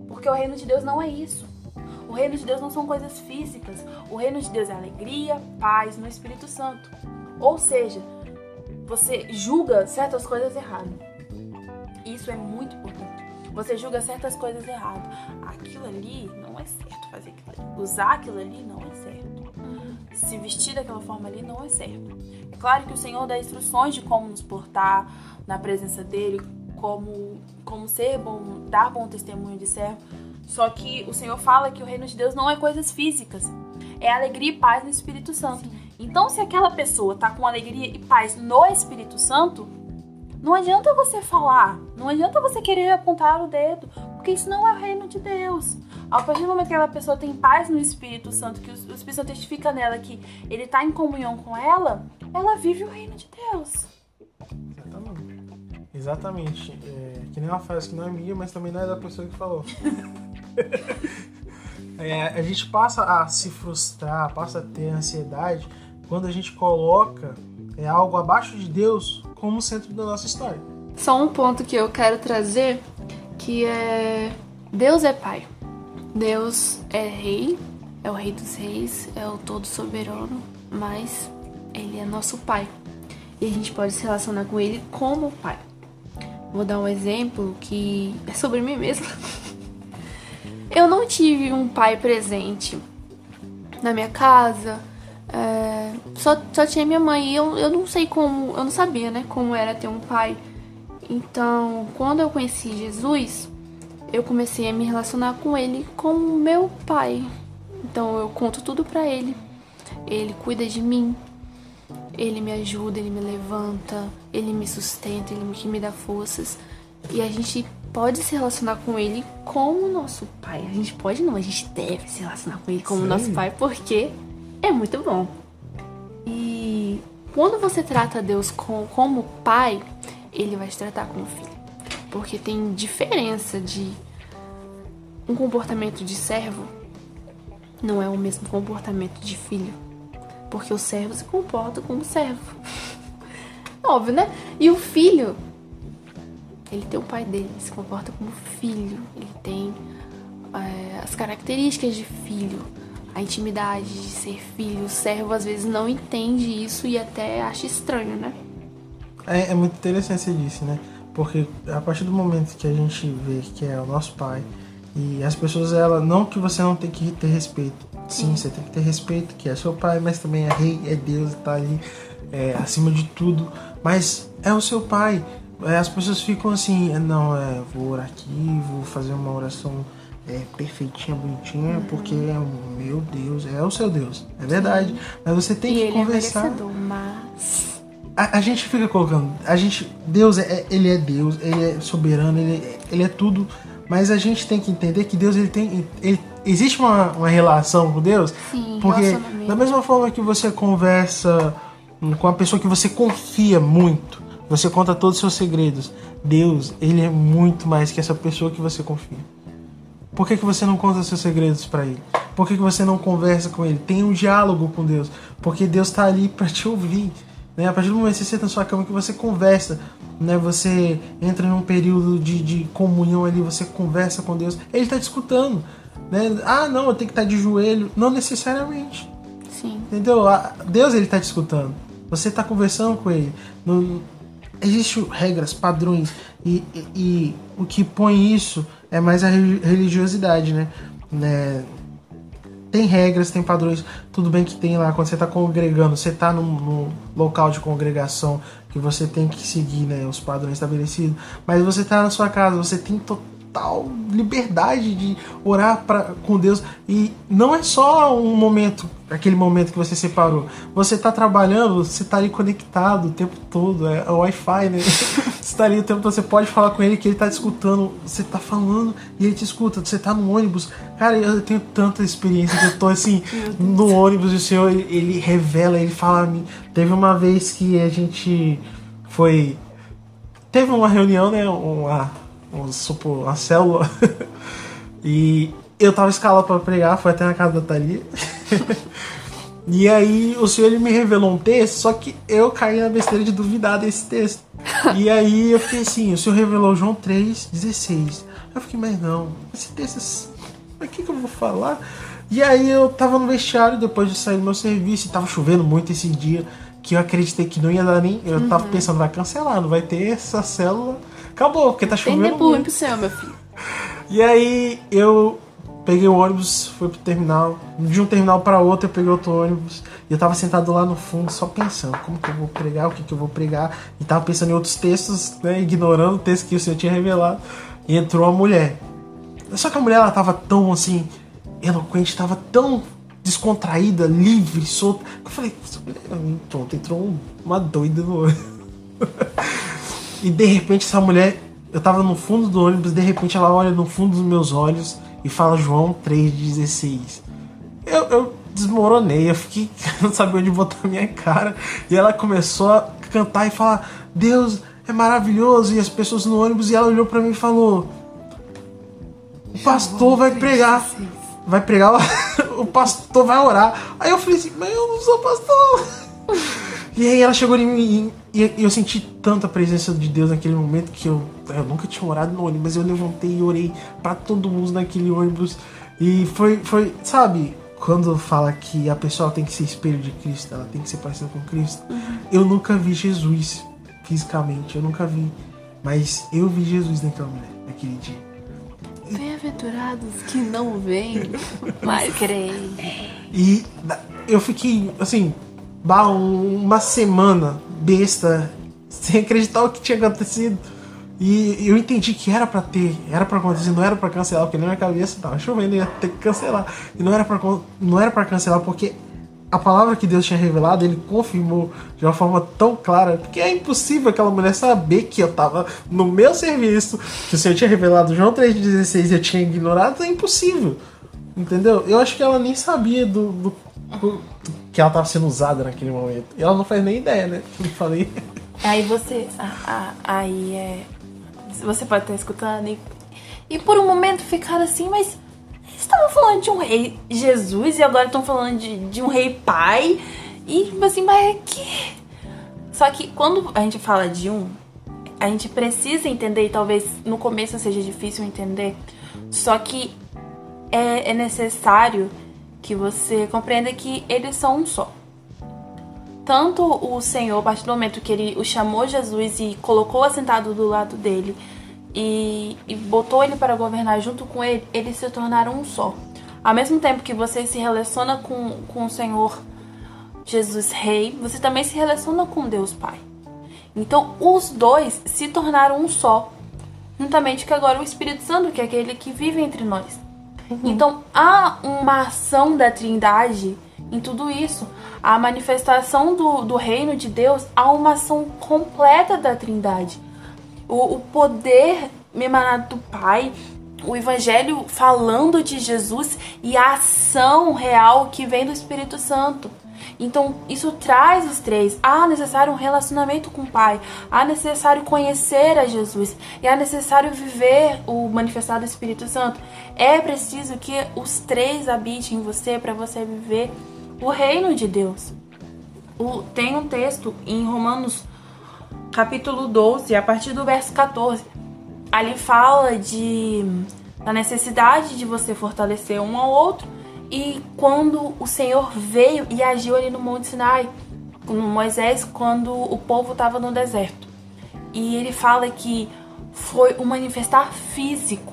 Porque o reino de Deus não é isso. O reino de Deus não são coisas físicas. O reino de Deus é alegria, paz no Espírito Santo. Ou seja, você julga certas coisas errado. Isso é muito importante. Você julga certas coisas errado. Aquilo ali não é certo fazer aquilo ali. Usar aquilo ali não é certo. Se vestir daquela forma ali não é certo. É claro que o Senhor dá instruções de como nos portar na presença dele, como, como ser bom, dar bom testemunho de servo. Só que o Senhor fala que o reino de Deus não é coisas físicas, é alegria e paz no Espírito Santo. Então, se aquela pessoa tá com alegria e paz no Espírito Santo, não adianta você falar, não adianta você querer apontar o dedo, porque isso não é o reino de Deus. A partir do momento que aquela pessoa tem paz no Espírito Santo, que o Espírito Santo testifica nela que ele tá em comunhão com ela, ela vive o reino de Deus. Exatamente. Exatamente. É, que nem uma frase que não é minha, mas também não é da pessoa que falou. É, a gente passa a se frustrar, passa a ter ansiedade quando a gente coloca é, algo abaixo de Deus como centro da nossa história. Só um ponto que eu quero trazer, que é Deus é pai. Deus é rei, é o rei dos reis, é o todo soberano, mas ele é nosso pai. E a gente pode se relacionar com ele como pai. Vou dar um exemplo que é sobre mim mesma. Eu não tive um pai presente na minha casa. é, só, só tinha minha mãe. E eu, eu não sei como. Eu não sabia, né? Como era ter um pai. Então, quando eu conheci Jesus, eu comecei a me relacionar com ele como meu pai. Então, eu conto tudo pra ele. Ele cuida de mim. Ele me ajuda, ele me levanta, ele me sustenta, ele me, me dá forças. E a gente pode se relacionar com ele como nosso pai. A gente pode não, a gente deve se relacionar com ele como Sim. nosso pai porque é muito bom. E quando você trata Deus com, como pai, ele vai te tratar como filho. Porque tem diferença de um comportamento de servo não é o mesmo comportamento de filho. Porque o servo se comporta como servo. Óbvio, né? E o filho, ele tem o pai dele, ele se comporta como filho. Ele tem é, as características de filho, a intimidade de ser filho. O servo às vezes não entende isso e até acha estranho, né? É, é muito interessante você disse, né? Porque a partir do momento que a gente vê que é o nosso pai e as pessoas, ela não que você não tem que ter respeito. Sim, você tem que ter respeito, que é seu pai, mas também é rei, é Deus, tá ali é, acima de tudo. Mas é o seu pai. É, as pessoas ficam assim, é, não, é, vou orar aqui, vou fazer uma oração é, perfeitinha, bonitinha, porque é o meu Deus, é o seu Deus. É verdade. Mas você tem e que ele conversar. é merecedor, mas A, a gente fica colocando, a gente, Deus é, é- ele é Deus, ele é soberano, ele, é- ele é tudo, Mas a gente tem que entender que Deus ele tem. Ele, existe uma, uma relação com Deus. Sim, Porque da mesma forma que você conversa hum, com a pessoa que você confia muito, você conta todos os seus segredos. Deus, ele é muito mais que essa pessoa que você confia. Por que, que você não conta seus segredos para ele? Por que, que você não conversa com ele? Tem um diálogo com Deus. Porque Deus está ali para te ouvir. Né? A partir do momento que você senta na sua cama que você conversa, né? você entra num período de, de comunhão ali, você conversa com Deus, ele está te escutando. Né? Ah, não, eu tenho que estar de joelho. Não necessariamente. Sim. Entendeu? A- Deus ele tá te escutando. Você está conversando com ele. Não, Existem regras, padrões. E, e- e o que põe isso é mais a re- religiosidade, né? né? Tem regras, tem padrões. Tudo bem que tem lá, quando você está congregando, você está num local de congregação que você tem que seguir né, os padrões estabelecidos. Mas você está na sua casa, você tem total liberdade de orar pra, com Deus. E não é só um momento, aquele momento que você separou. Você está trabalhando, você está ali conectado o tempo todo. É, é o Wi-Fi, né? você está ali o tempo todo, você pode falar com ele que ele está te escutando. Você está falando e ele te escuta. Você está no ônibus. Cara, eu tenho tanta experiência que eu tô assim, no ônibus e o Senhor, ele, ele revela, ele fala a mim. Teve uma vez que a gente foi. Teve uma reunião, né? Uma, um, supor, uma célula. e eu tava escalado pra pregar, foi até na casa da Thalia. e aí o Senhor ele me revelou um texto, só que eu caí na besteira de duvidar desse texto. E aí eu fiquei assim, o Senhor revelou João 3,16. Eu fiquei, mas não, esse texto. O que, que eu vou falar? E aí eu tava no vestiário depois de sair do meu serviço, e tava chovendo muito esse dia, que eu acreditei que não ia dar nem. Eu tava pensando, vai cancelar, não vai ter essa célula. Acabou, porque tá Tem chovendo. tempo ruim pro céu, meu filho. E aí eu peguei o ônibus, fui pro terminal. De um terminal para outro eu peguei outro ônibus. E eu tava sentado lá no fundo só pensando como que eu vou pregar, o que que eu vou pregar. E tava pensando em outros textos, né, ignorando o texto que o Senhor tinha revelado. E entrou a mulher. Só que a mulher ela tava tão assim, eloquente, tava tão descontraída, livre, solta. que Eu falei, pronto, entrou um- uma doida no. E de repente essa mulher, eu tava no fundo do ônibus, de repente ela olha no fundo dos meus olhos e fala João 3,16. Eu, eu desmoronei, eu fiquei, não sabia onde botar a minha cara. E ela começou a cantar e falar: Deus é maravilhoso. E as pessoas no ônibus, e ela olhou pra mim e falou: O pastor vai pregar. Vai pregar, o pastor vai orar. Aí eu falei assim: Mas eu não sou pastor. E aí ela chegou em mim e e eu senti tanta presença de Deus naquele momento que eu, eu nunca tinha orado no ônibus, mas eu levantei e orei pra todo mundo naquele ônibus. E foi, foi, sabe, quando fala que a pessoa tem que ser espelho de Cristo, ela tem que ser parecida com Cristo. Eu nunca vi Jesus fisicamente, eu nunca vi. Mas eu vi Jesus naquela mulher, naquele dia. Bem-aventurados que não vêm, mas creem. E eu fiquei, assim, bah, um- uma semana besta, sem acreditar o que tinha acontecido. E eu entendi que era pra ter, era pra acontecer, não era pra cancelar, porque na minha cabeça tava chovendo, ia ter que cancelar. E não era con- não era pra cancelar, porque a palavra que Deus tinha revelado, ele confirmou de uma forma tão clara, porque é impossível aquela mulher saber que eu tava no meu serviço, que o Senhor tinha revelado João 3,16 e eu tinha ignorado, é impossível. Entendeu? Eu acho que ela nem sabia do- do- que ela tava sendo usada naquele momento. E ela não faz nem ideia, né? Eu falei. Aí você. aí é. Você pode estar escutando e, e por um momento ficar assim, mas eles estavam falando de um rei Jesus e agora estão falando de, de um rei pai. E tipo assim, mas é que. Só que quando a gente fala de um, a gente precisa entender, e talvez no começo seja difícil entender, só que é, é necessário que você compreenda que eles são um só tanto o Senhor, a partir do momento que ele o chamou Jesus e colocou assentado do lado dele e, e botou ele para governar junto com ele, eles se tornaram um só. Ao mesmo tempo que você se relaciona com, com o Senhor Jesus Rei, você também se relaciona com Deus Pai. Então, os dois se tornaram um só. Juntamente que agora o Espírito Santo, que é aquele que vive entre nós. Então, há uma ação da Trindade em tudo isso. A manifestação do, do reino de Deus, há uma ação completa da Trindade. O, o poder emanado do Pai, o evangelho falando de Jesus e a ação real que vem do Espírito Santo. Então, isso traz os três. Há necessário um relacionamento com o Pai, há necessário conhecer a Jesus e há necessário viver o manifestado do Espírito Santo. É preciso que os três habitem em você para você viver o reino de Deus. O, tem um texto em Romanos capítulo 12, a partir do verso 14. Ali fala de da necessidade de você fortalecer um ao outro e quando o Senhor veio e agiu ali no Monte Sinai, com Moisés, quando o povo estava no deserto. E ele fala que foi um manifestar físico,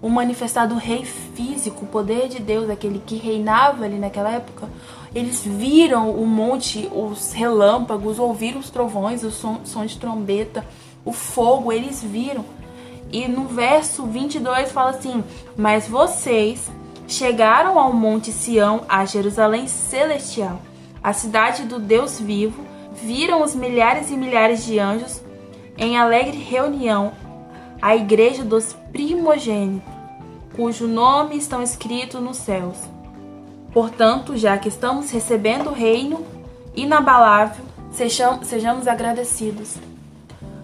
um manifestar do rei físico, o poder de Deus, aquele que reinava ali naquela época. Eles viram o monte, os relâmpagos, ouviram os trovões, o som, som de trombeta, o fogo, eles viram. E no verso 22 fala assim: Mas vocês chegaram ao Monte Sião, a Jerusalém celestial, a cidade do Deus vivo, viram os milhares e milhares de anjos em alegre reunião, a igreja dos primogênitos, cujo nome estão escritos nos céus. Portanto, já que estamos recebendo o reino inabalável, sejamos agradecidos.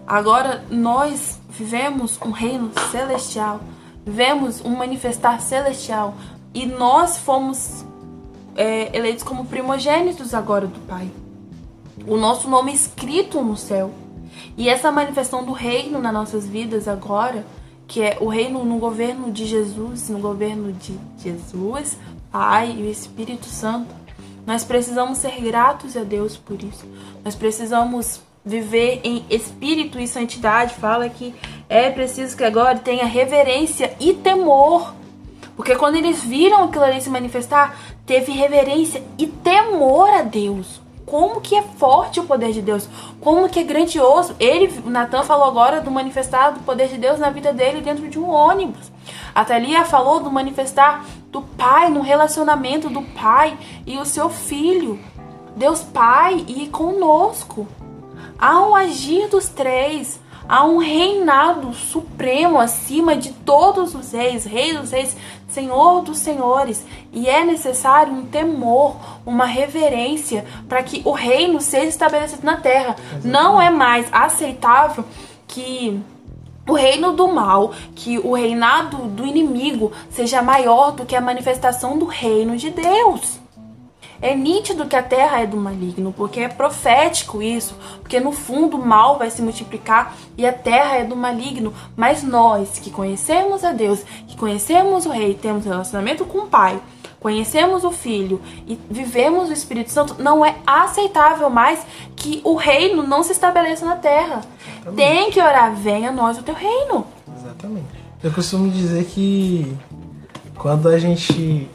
Agora nós vivemos um reino celestial, vemos um manifestar celestial e nós fomos é, eleitos como primogênitos agora do Pai. O nosso nome é escrito no céu. E essa manifestação do reino nas nossas vidas agora, que é o reino no governo de Jesus, no governo de Jesus, Pai e o Espírito Santo, nós precisamos ser gratos a Deus por isso. Nós precisamos viver em espírito e santidade. Fala que é preciso que agora tenha reverência e temor. Porque quando eles viram aquilo ali se manifestar, teve reverência e temor a Deus. Como que é forte o poder de Deus, como que é grandioso. Ele, Natan falou agora do manifestar do poder de Deus na vida dele dentro de um ônibus. A Thalia falou do manifestar do pai, no relacionamento do pai e o seu filho. Deus Pai e conosco. Há um agir dos três, há um reinado supremo acima de todos os reis, rei dos reis, senhor dos senhores, e é necessário um temor, uma reverência para que o reino seja estabelecido na terra. Não é mais aceitável que o reino do mal, que o reinado do inimigo seja maior do que a manifestação do reino de Deus. É nítido que a terra é do maligno, porque é profético isso, porque no fundo o mal vai se multiplicar e a terra é do maligno. Mas nós que conhecemos a Deus, que conhecemos o Rei, temos relacionamento com o Pai, conhecemos o Filho e vivemos o Espírito Santo, não é aceitável mais que o reino não se estabeleça na terra. Exatamente. Tem que orar, venha a nós o teu reino. Exatamente. Eu costumo dizer que quando a gente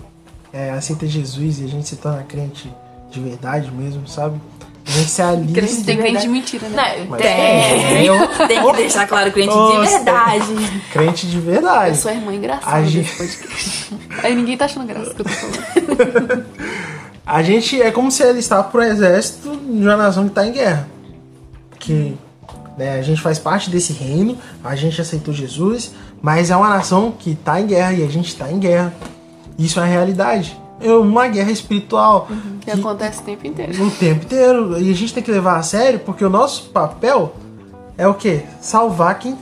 é, aceita Jesus e a gente se torna crente de verdade mesmo, sabe? A gente se alista. Crente tem crente de mentira, né? Não, tem. Eu, tem que deixar claro, crente Nossa, de verdade. Crente de verdade. Eu sou a irmã engraçada a gente... Aí ninguém tá achando graça que eu tô falando. a gente é como se ele estava pro exército de uma nação que tá em guerra. Que né, a gente faz parte desse reino, a gente aceitou Jesus, mas é uma nação que tá em guerra e a gente tá em guerra. Isso é a realidade. É uma guerra espiritual. Uhum, que, que, acontece o tempo inteiro. O tempo inteiro. E a gente tem que levar a sério, porque o nosso papel é o quê? Salvar quem.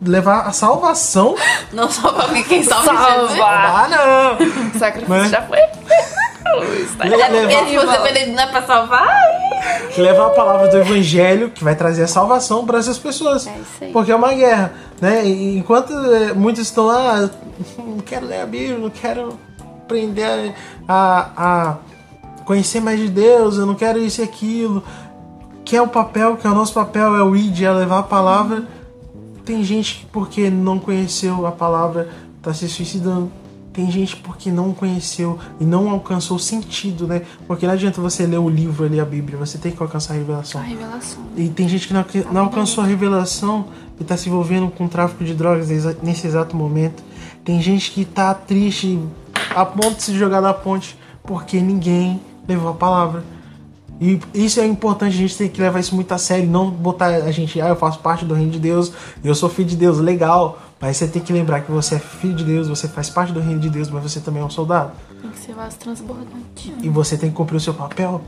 Levar a salvação. Não salvar quem salva. Salvar, não! O sacrifício Mas... já foi. levar... Ele não é pra salvar? Levar a palavra do evangelho que vai trazer a salvação para essas pessoas. É isso aí. Porque é uma guerra, né? E enquanto eh, muitos estão lá, não quero ler a Bíblia, não quero aprender a, a conhecer mais de Deus, eu não quero isso e aquilo. Que é o papel, que é o nosso papel, é o ID, é levar a palavra. Tem gente que porque não conheceu a palavra está se suicidando. Tem gente porque não conheceu e não alcançou o sentido, né? Porque não adianta você ler o livro, ler a Bíblia, você tem que alcançar a revelação. A revelação. E tem gente que não, não alcançou a revelação e está se envolvendo com tráfico de drogas nesse exato momento. Tem gente que está triste a ponto de se jogar da ponte porque ninguém levou a palavra. E isso é importante, a gente tem que levar isso muito a sério, não botar a gente, ah, eu faço parte do reino de Deus, eu sou filho de Deus, legal, Mas você tem que lembrar que você é filho de Deus, você faz parte do reino de Deus, mas você também é um soldado. Tem que ser vaso transbordante. E você tem que cumprir o seu papel.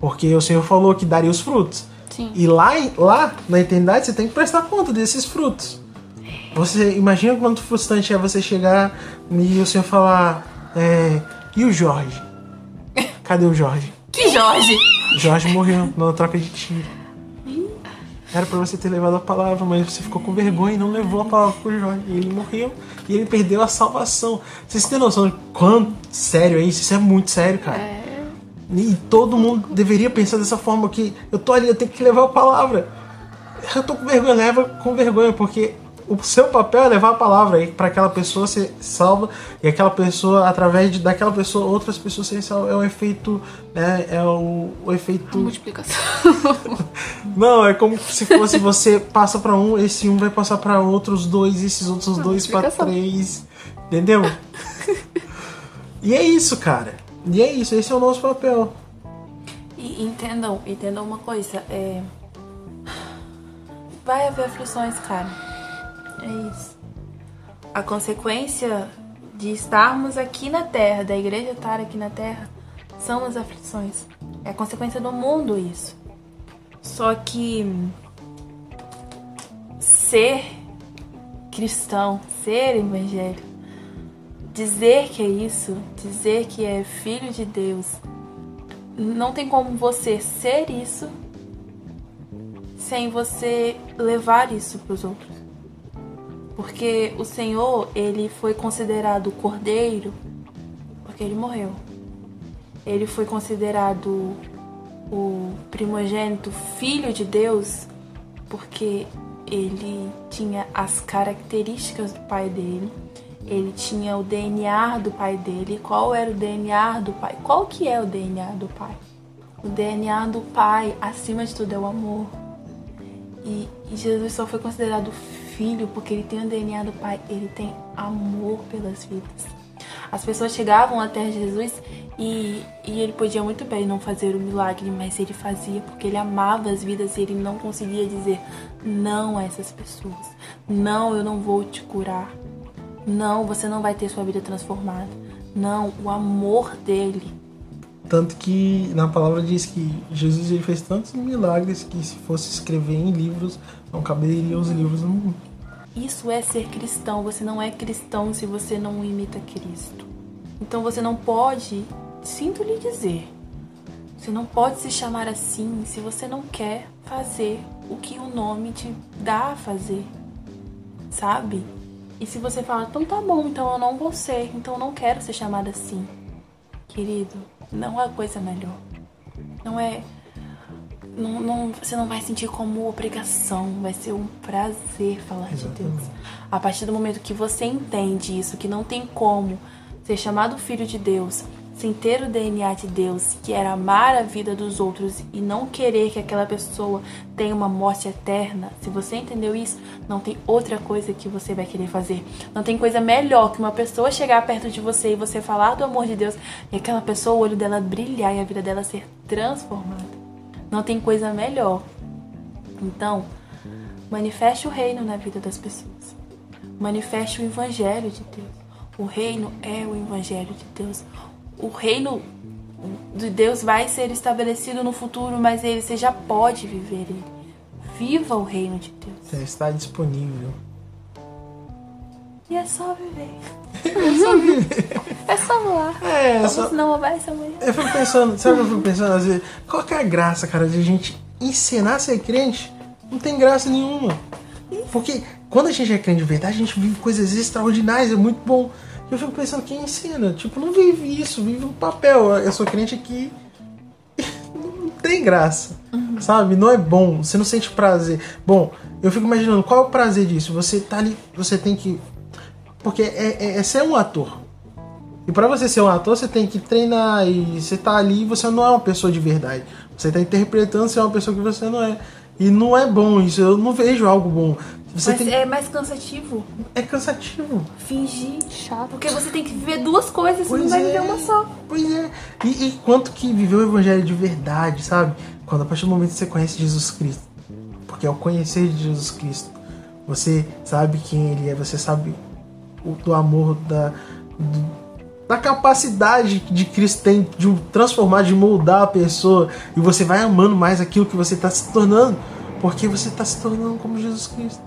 Porque o Senhor falou que daria os frutos. Sim. E lá, lá na eternidade você tem que prestar conta desses frutos. Você imagina quanto frustrante é você chegar e o Senhor falar: é, E o Jorge? Cadê o Jorge? Que Jorge? Jorge morreu na troca de tiro. Era pra você ter levado a palavra, mas você ficou com vergonha e não levou a palavra pro Jorge. E ele morreu e ele perdeu a salvação. Vocês têm noção de quanto sério é isso? Isso é muito sério, cara. É. E todo mundo deveria pensar dessa forma que eu tô ali, eu tenho que levar a palavra. Eu tô com vergonha, leva com vergonha, porque o seu papel é levar a palavra para aquela pessoa ser salva e aquela pessoa, através de, daquela pessoa, outras pessoas serem salvas. É o efeito. né, é o, o efeito. Multiplicação. Não, é como se fosse você passa pra um, esse um vai passar pra outros dois, esses outros dois pra explicação. três. Entendeu? e é isso, cara. E é isso, esse é o nosso papel. E entendam, entendam uma coisa, é. Vai haver aflições, cara. É isso. A consequência de estarmos aqui na Terra, da igreja estar aqui na Terra, são as aflições. É a consequência do mundo isso. Só que ser cristão, ser evangélico, dizer que é isso, dizer que é filho de Deus, não tem como você ser isso sem você levar isso para os outros. Porque o Senhor, ele foi considerado cordeiro porque ele morreu. Ele foi considerado o primogênito filho de Deus porque ele tinha as características do pai dele. Ele tinha o DNA do pai dele. Qual era o DNA do pai? Qual que é o DNA do pai? O DNA do pai, acima de tudo, é o amor. E, e Jesus só foi considerado filho porque ele tem o DNA do pai. Ele tem amor pelas vidas. As pessoas chegavam até Jesus e, e ele podia muito bem não fazer o milagre, mas ele fazia porque ele amava as vidas e ele não conseguia dizer não a essas pessoas. Não, eu não vou te curar. Não, você não vai ter sua vida transformada. Não, o amor dele. Tanto que na palavra diz que Jesus ele fez tantos milagres que se fosse escrever em livros, não caberiam os livros no mundo. Isso é ser cristão. Você não é cristão se você não imita Cristo. Então você não pode, sinto lhe dizer, você não pode se chamar assim se você não quer fazer o que o nome te dá a fazer. Sabe? E se você fala, então tá bom, então eu não vou ser, então eu não quero ser chamada assim. Querido, não há coisa melhor. Não é. Não, não- você não vai sentir como obrigação, vai ser um prazer falar de Deus. A partir do momento que você entende isso, que não tem como ser chamado filho de Deus sem ter o DNA de Deus, que era amar a vida dos outros e não querer que aquela pessoa tenha uma morte eterna, se você entendeu isso, não tem outra coisa que você vai querer fazer. Não tem coisa melhor que uma pessoa chegar perto de você e você falar do amor de Deus e aquela pessoa, o olho dela brilhar e a vida dela ser transformada. Não tem coisa melhor. Então, manifeste o reino na vida das pessoas. Manifeste o evangelho de Deus. O reino é o evangelho de Deus. O reino de Deus vai ser estabelecido no futuro, mas ele você já pode viver ele. Viva o reino de Deus. Já está disponível. E é só viver. É só voar. É, Vamos só, não vai essa manhã. eu fico pensando, sabe o que eu fico pensando às vezes? Qual que é a graça, cara, de a gente ensinar a ser crente? Não tem graça nenhuma. Porque quando a gente é crente de verdade, a gente vive coisas extraordinárias, é muito bom. E eu fico pensando, quem ensina? Tipo, não vive isso, vive um papel. Eu sou crente aqui. Não tem graça. Sabe? Não é bom. Você não sente prazer. Bom, eu fico imaginando qual é o prazer disso. Você tá ali, você tem que. Porque é, é, é ser um ator. E pra você ser um ator, você tem que treinar. E você tá ali e você não é uma pessoa de verdade. Você tá interpretando ser uma pessoa que você não é. E não é bom isso. Eu não vejo algo bom. Você Mas tem... é mais cansativo é cansativo. fingir. Chato. Porque você tem que viver duas coisas, você Pois não vai é. viver uma só. Pois é. E, e quanto que viveu o evangelho de verdade, sabe? Quando a partir do momento que você conhece Jesus Cristo. Porque é o conhecer Jesus Cristo. Você sabe quem ele é, você sabe do amor, da, da capacidade de Cristo tem de transformar, de moldar a pessoa. E você vai amando mais aquilo que você está se tornando. Porque você está se tornando como Jesus Cristo.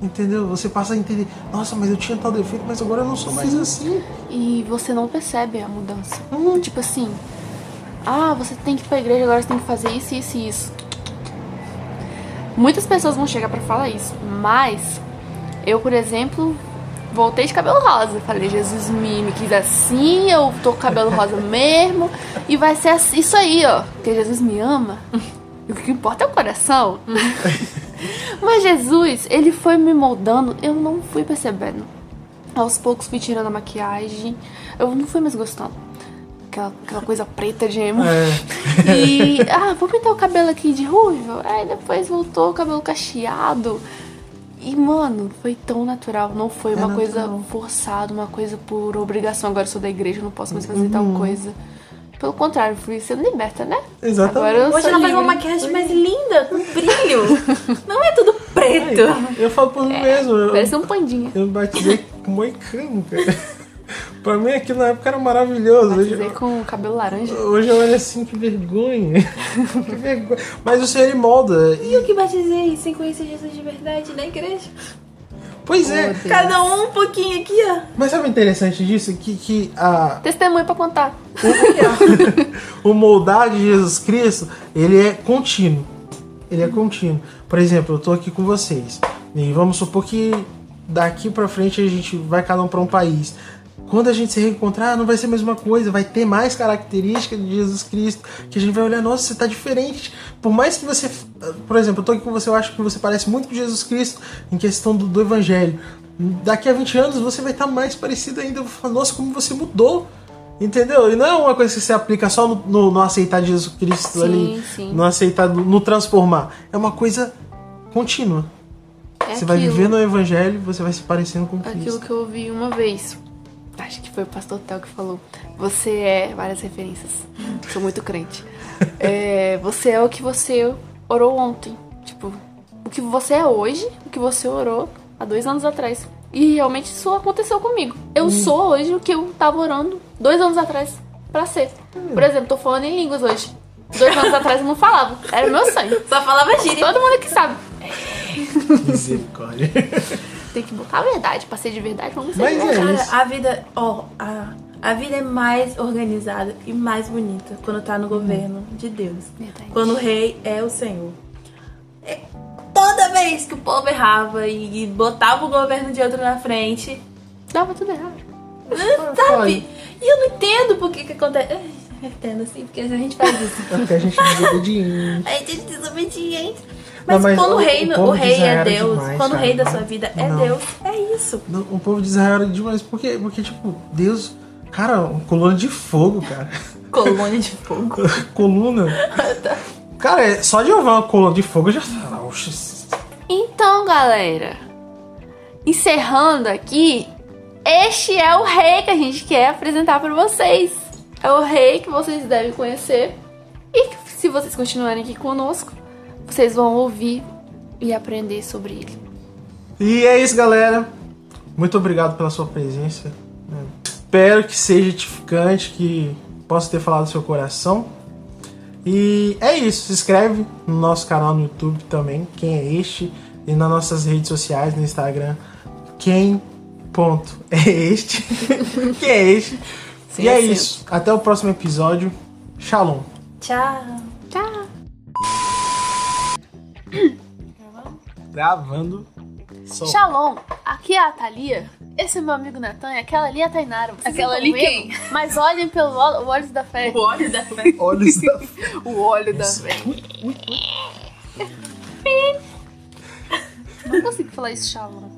Entendeu? Você passa a entender, nossa, mas eu tinha tal defeito, mas agora eu não sou mais assim. E você não percebe a mudança. Tipo assim, ah, você tem que ir pra igreja, agora você tem que fazer isso, isso e isso. Muitas pessoas vão chegar pra falar isso, mas eu, por exemplo, voltei de cabelo rosa. Falei, Jesus me, me quis assim, eu tô com cabelo rosa mesmo, e vai ser assim- isso aí, ó. Porque Jesus me ama. E o que importa é o coração. Mas Jesus, ele foi me moldando, eu não fui percebendo. Aos poucos fui tirando a maquiagem, eu não fui mais gostando. Aquela, aquela coisa preta de emo. É. E, ah, vou pintar o cabelo aqui de ruivo. Aí depois voltou o cabelo cacheado. E, mano, foi tão natural. Não foi É uma natural. coisa forçada, uma coisa por obrigação. Agora eu sou da igreja, eu não posso mais fazer Uhum. tal coisa. Pelo contrário, fui sendo liberta, né? Exatamente. Agora eu Hoje sou ela faz uma maquiagem mais linda, com brilho. Não é tudo preto. Eu falo por mim mesmo. Eu, Parece um pandinha. eu batizei com moicano, cara. Pra mim aquilo na época era maravilhoso. Hoje, Batizei com cabelo laranja. hoje eu olho assim, que vergonha. que vergonha. Mas o Senhor ele molda. E eu que batizei sem conhecer Jesus de verdade na igreja. Pois é. Oh, Deus. Cada um um pouquinho aqui, ó. Mas sabe o interessante disso? Que, que a, Testemunho pra contar. o moldar de Jesus Cristo, ele é contínuo. Ele é contínuo. Por exemplo, eu tô aqui com vocês. E vamos supor que daqui pra frente a gente vai cada um pra um país. Quando a gente se reencontrar, não vai ser a mesma coisa, vai ter mais características de Jesus Cristo, que a gente vai olhar, nossa, você tá diferente. Por mais que você, por exemplo, eu tô aqui com você, eu acho que você parece muito com Jesus Cristo em questão do, do evangelho. Daqui a 20 anos você vai estar mais parecido ainda. Eu vou falar, nossa, como você mudou. Entendeu? E não é uma coisa que você aplica só no, no, no aceitar Jesus Cristo Sim, ali, sim. no aceitar, no, transformar. É uma coisa contínua. É você vai aquilo. viver no evangelho, você vai se parecendo com Cristo. Aquilo que eu ouvi uma vez. Acho que foi o pastor Tel que falou. Você é. Várias referências. Sou muito crente. É, você é o que você orou ontem. Tipo, o que você é hoje, o que você orou há dois anos atrás. E realmente isso aconteceu comigo. Eu Hum. sou hoje o que eu tava orando dois anos atrás pra ser. Hum. Por exemplo, tô falando em línguas hoje. Dois anos atrás eu não falava. Era o meu sonho. Só falava gíria. Todo mundo aqui sabe. Misericórdia. Tem que botar a verdade. Pra ser de verdade, vamos ser Mas de é verdade. isso. Cara, a vida, ó, a, a vida é mais organizada e mais bonita quando tá no governo de Deus. Verdade. Quando o rei é o Senhor. É, toda vez que o povo errava e, e botava o governo de outro na frente, Dava tudo errado. sabe? E eu não entendo por que que acontece. Eu entendo assim, porque a gente faz isso. É porque a gente desobediente. A gente é desobediente. Não, Mas, mas quando o- o, rei, o o, rei é Deus, demais, quando o cara. rei da sua vida é Não. Deus, é isso. Não, O povo de Israel era demais. Porque, porque, tipo, Deus. Cara, uma coluna de fogo, cara. Colônia de fogo. coluna. Cara, é- só de eu ver uma coluna de fogo eu já falo, oxe. Então, galera, encerrando aqui, este é o rei que a gente quer apresentar para vocês. É o rei que vocês devem conhecer. E se vocês continuarem aqui conosco, vocês vão ouvir e aprender sobre ele. E é isso, galera. Muito obrigado pela sua presença. Espero que seja edificante, que possa ter falado do seu coração. E é isso. Se inscreve no nosso canal no YouTube também, quem é este, e nas nossas redes sociais, no Instagram, quem ponto é este, quem é este. Sim, e é sim. isso. Até o próximo episódio. Shalom. Tchau. Tchau! Gravando. Som. Shalom! Aqui é a Thalia. Esse é meu amigo Natan e aquela ali é a Tainara. Vocês Aquela não ali vendo, Mas olhem pelo ó- olhos da fé. O óleo da fé. Olhos da O óleo da fé. Não consigo falar isso, Shalom.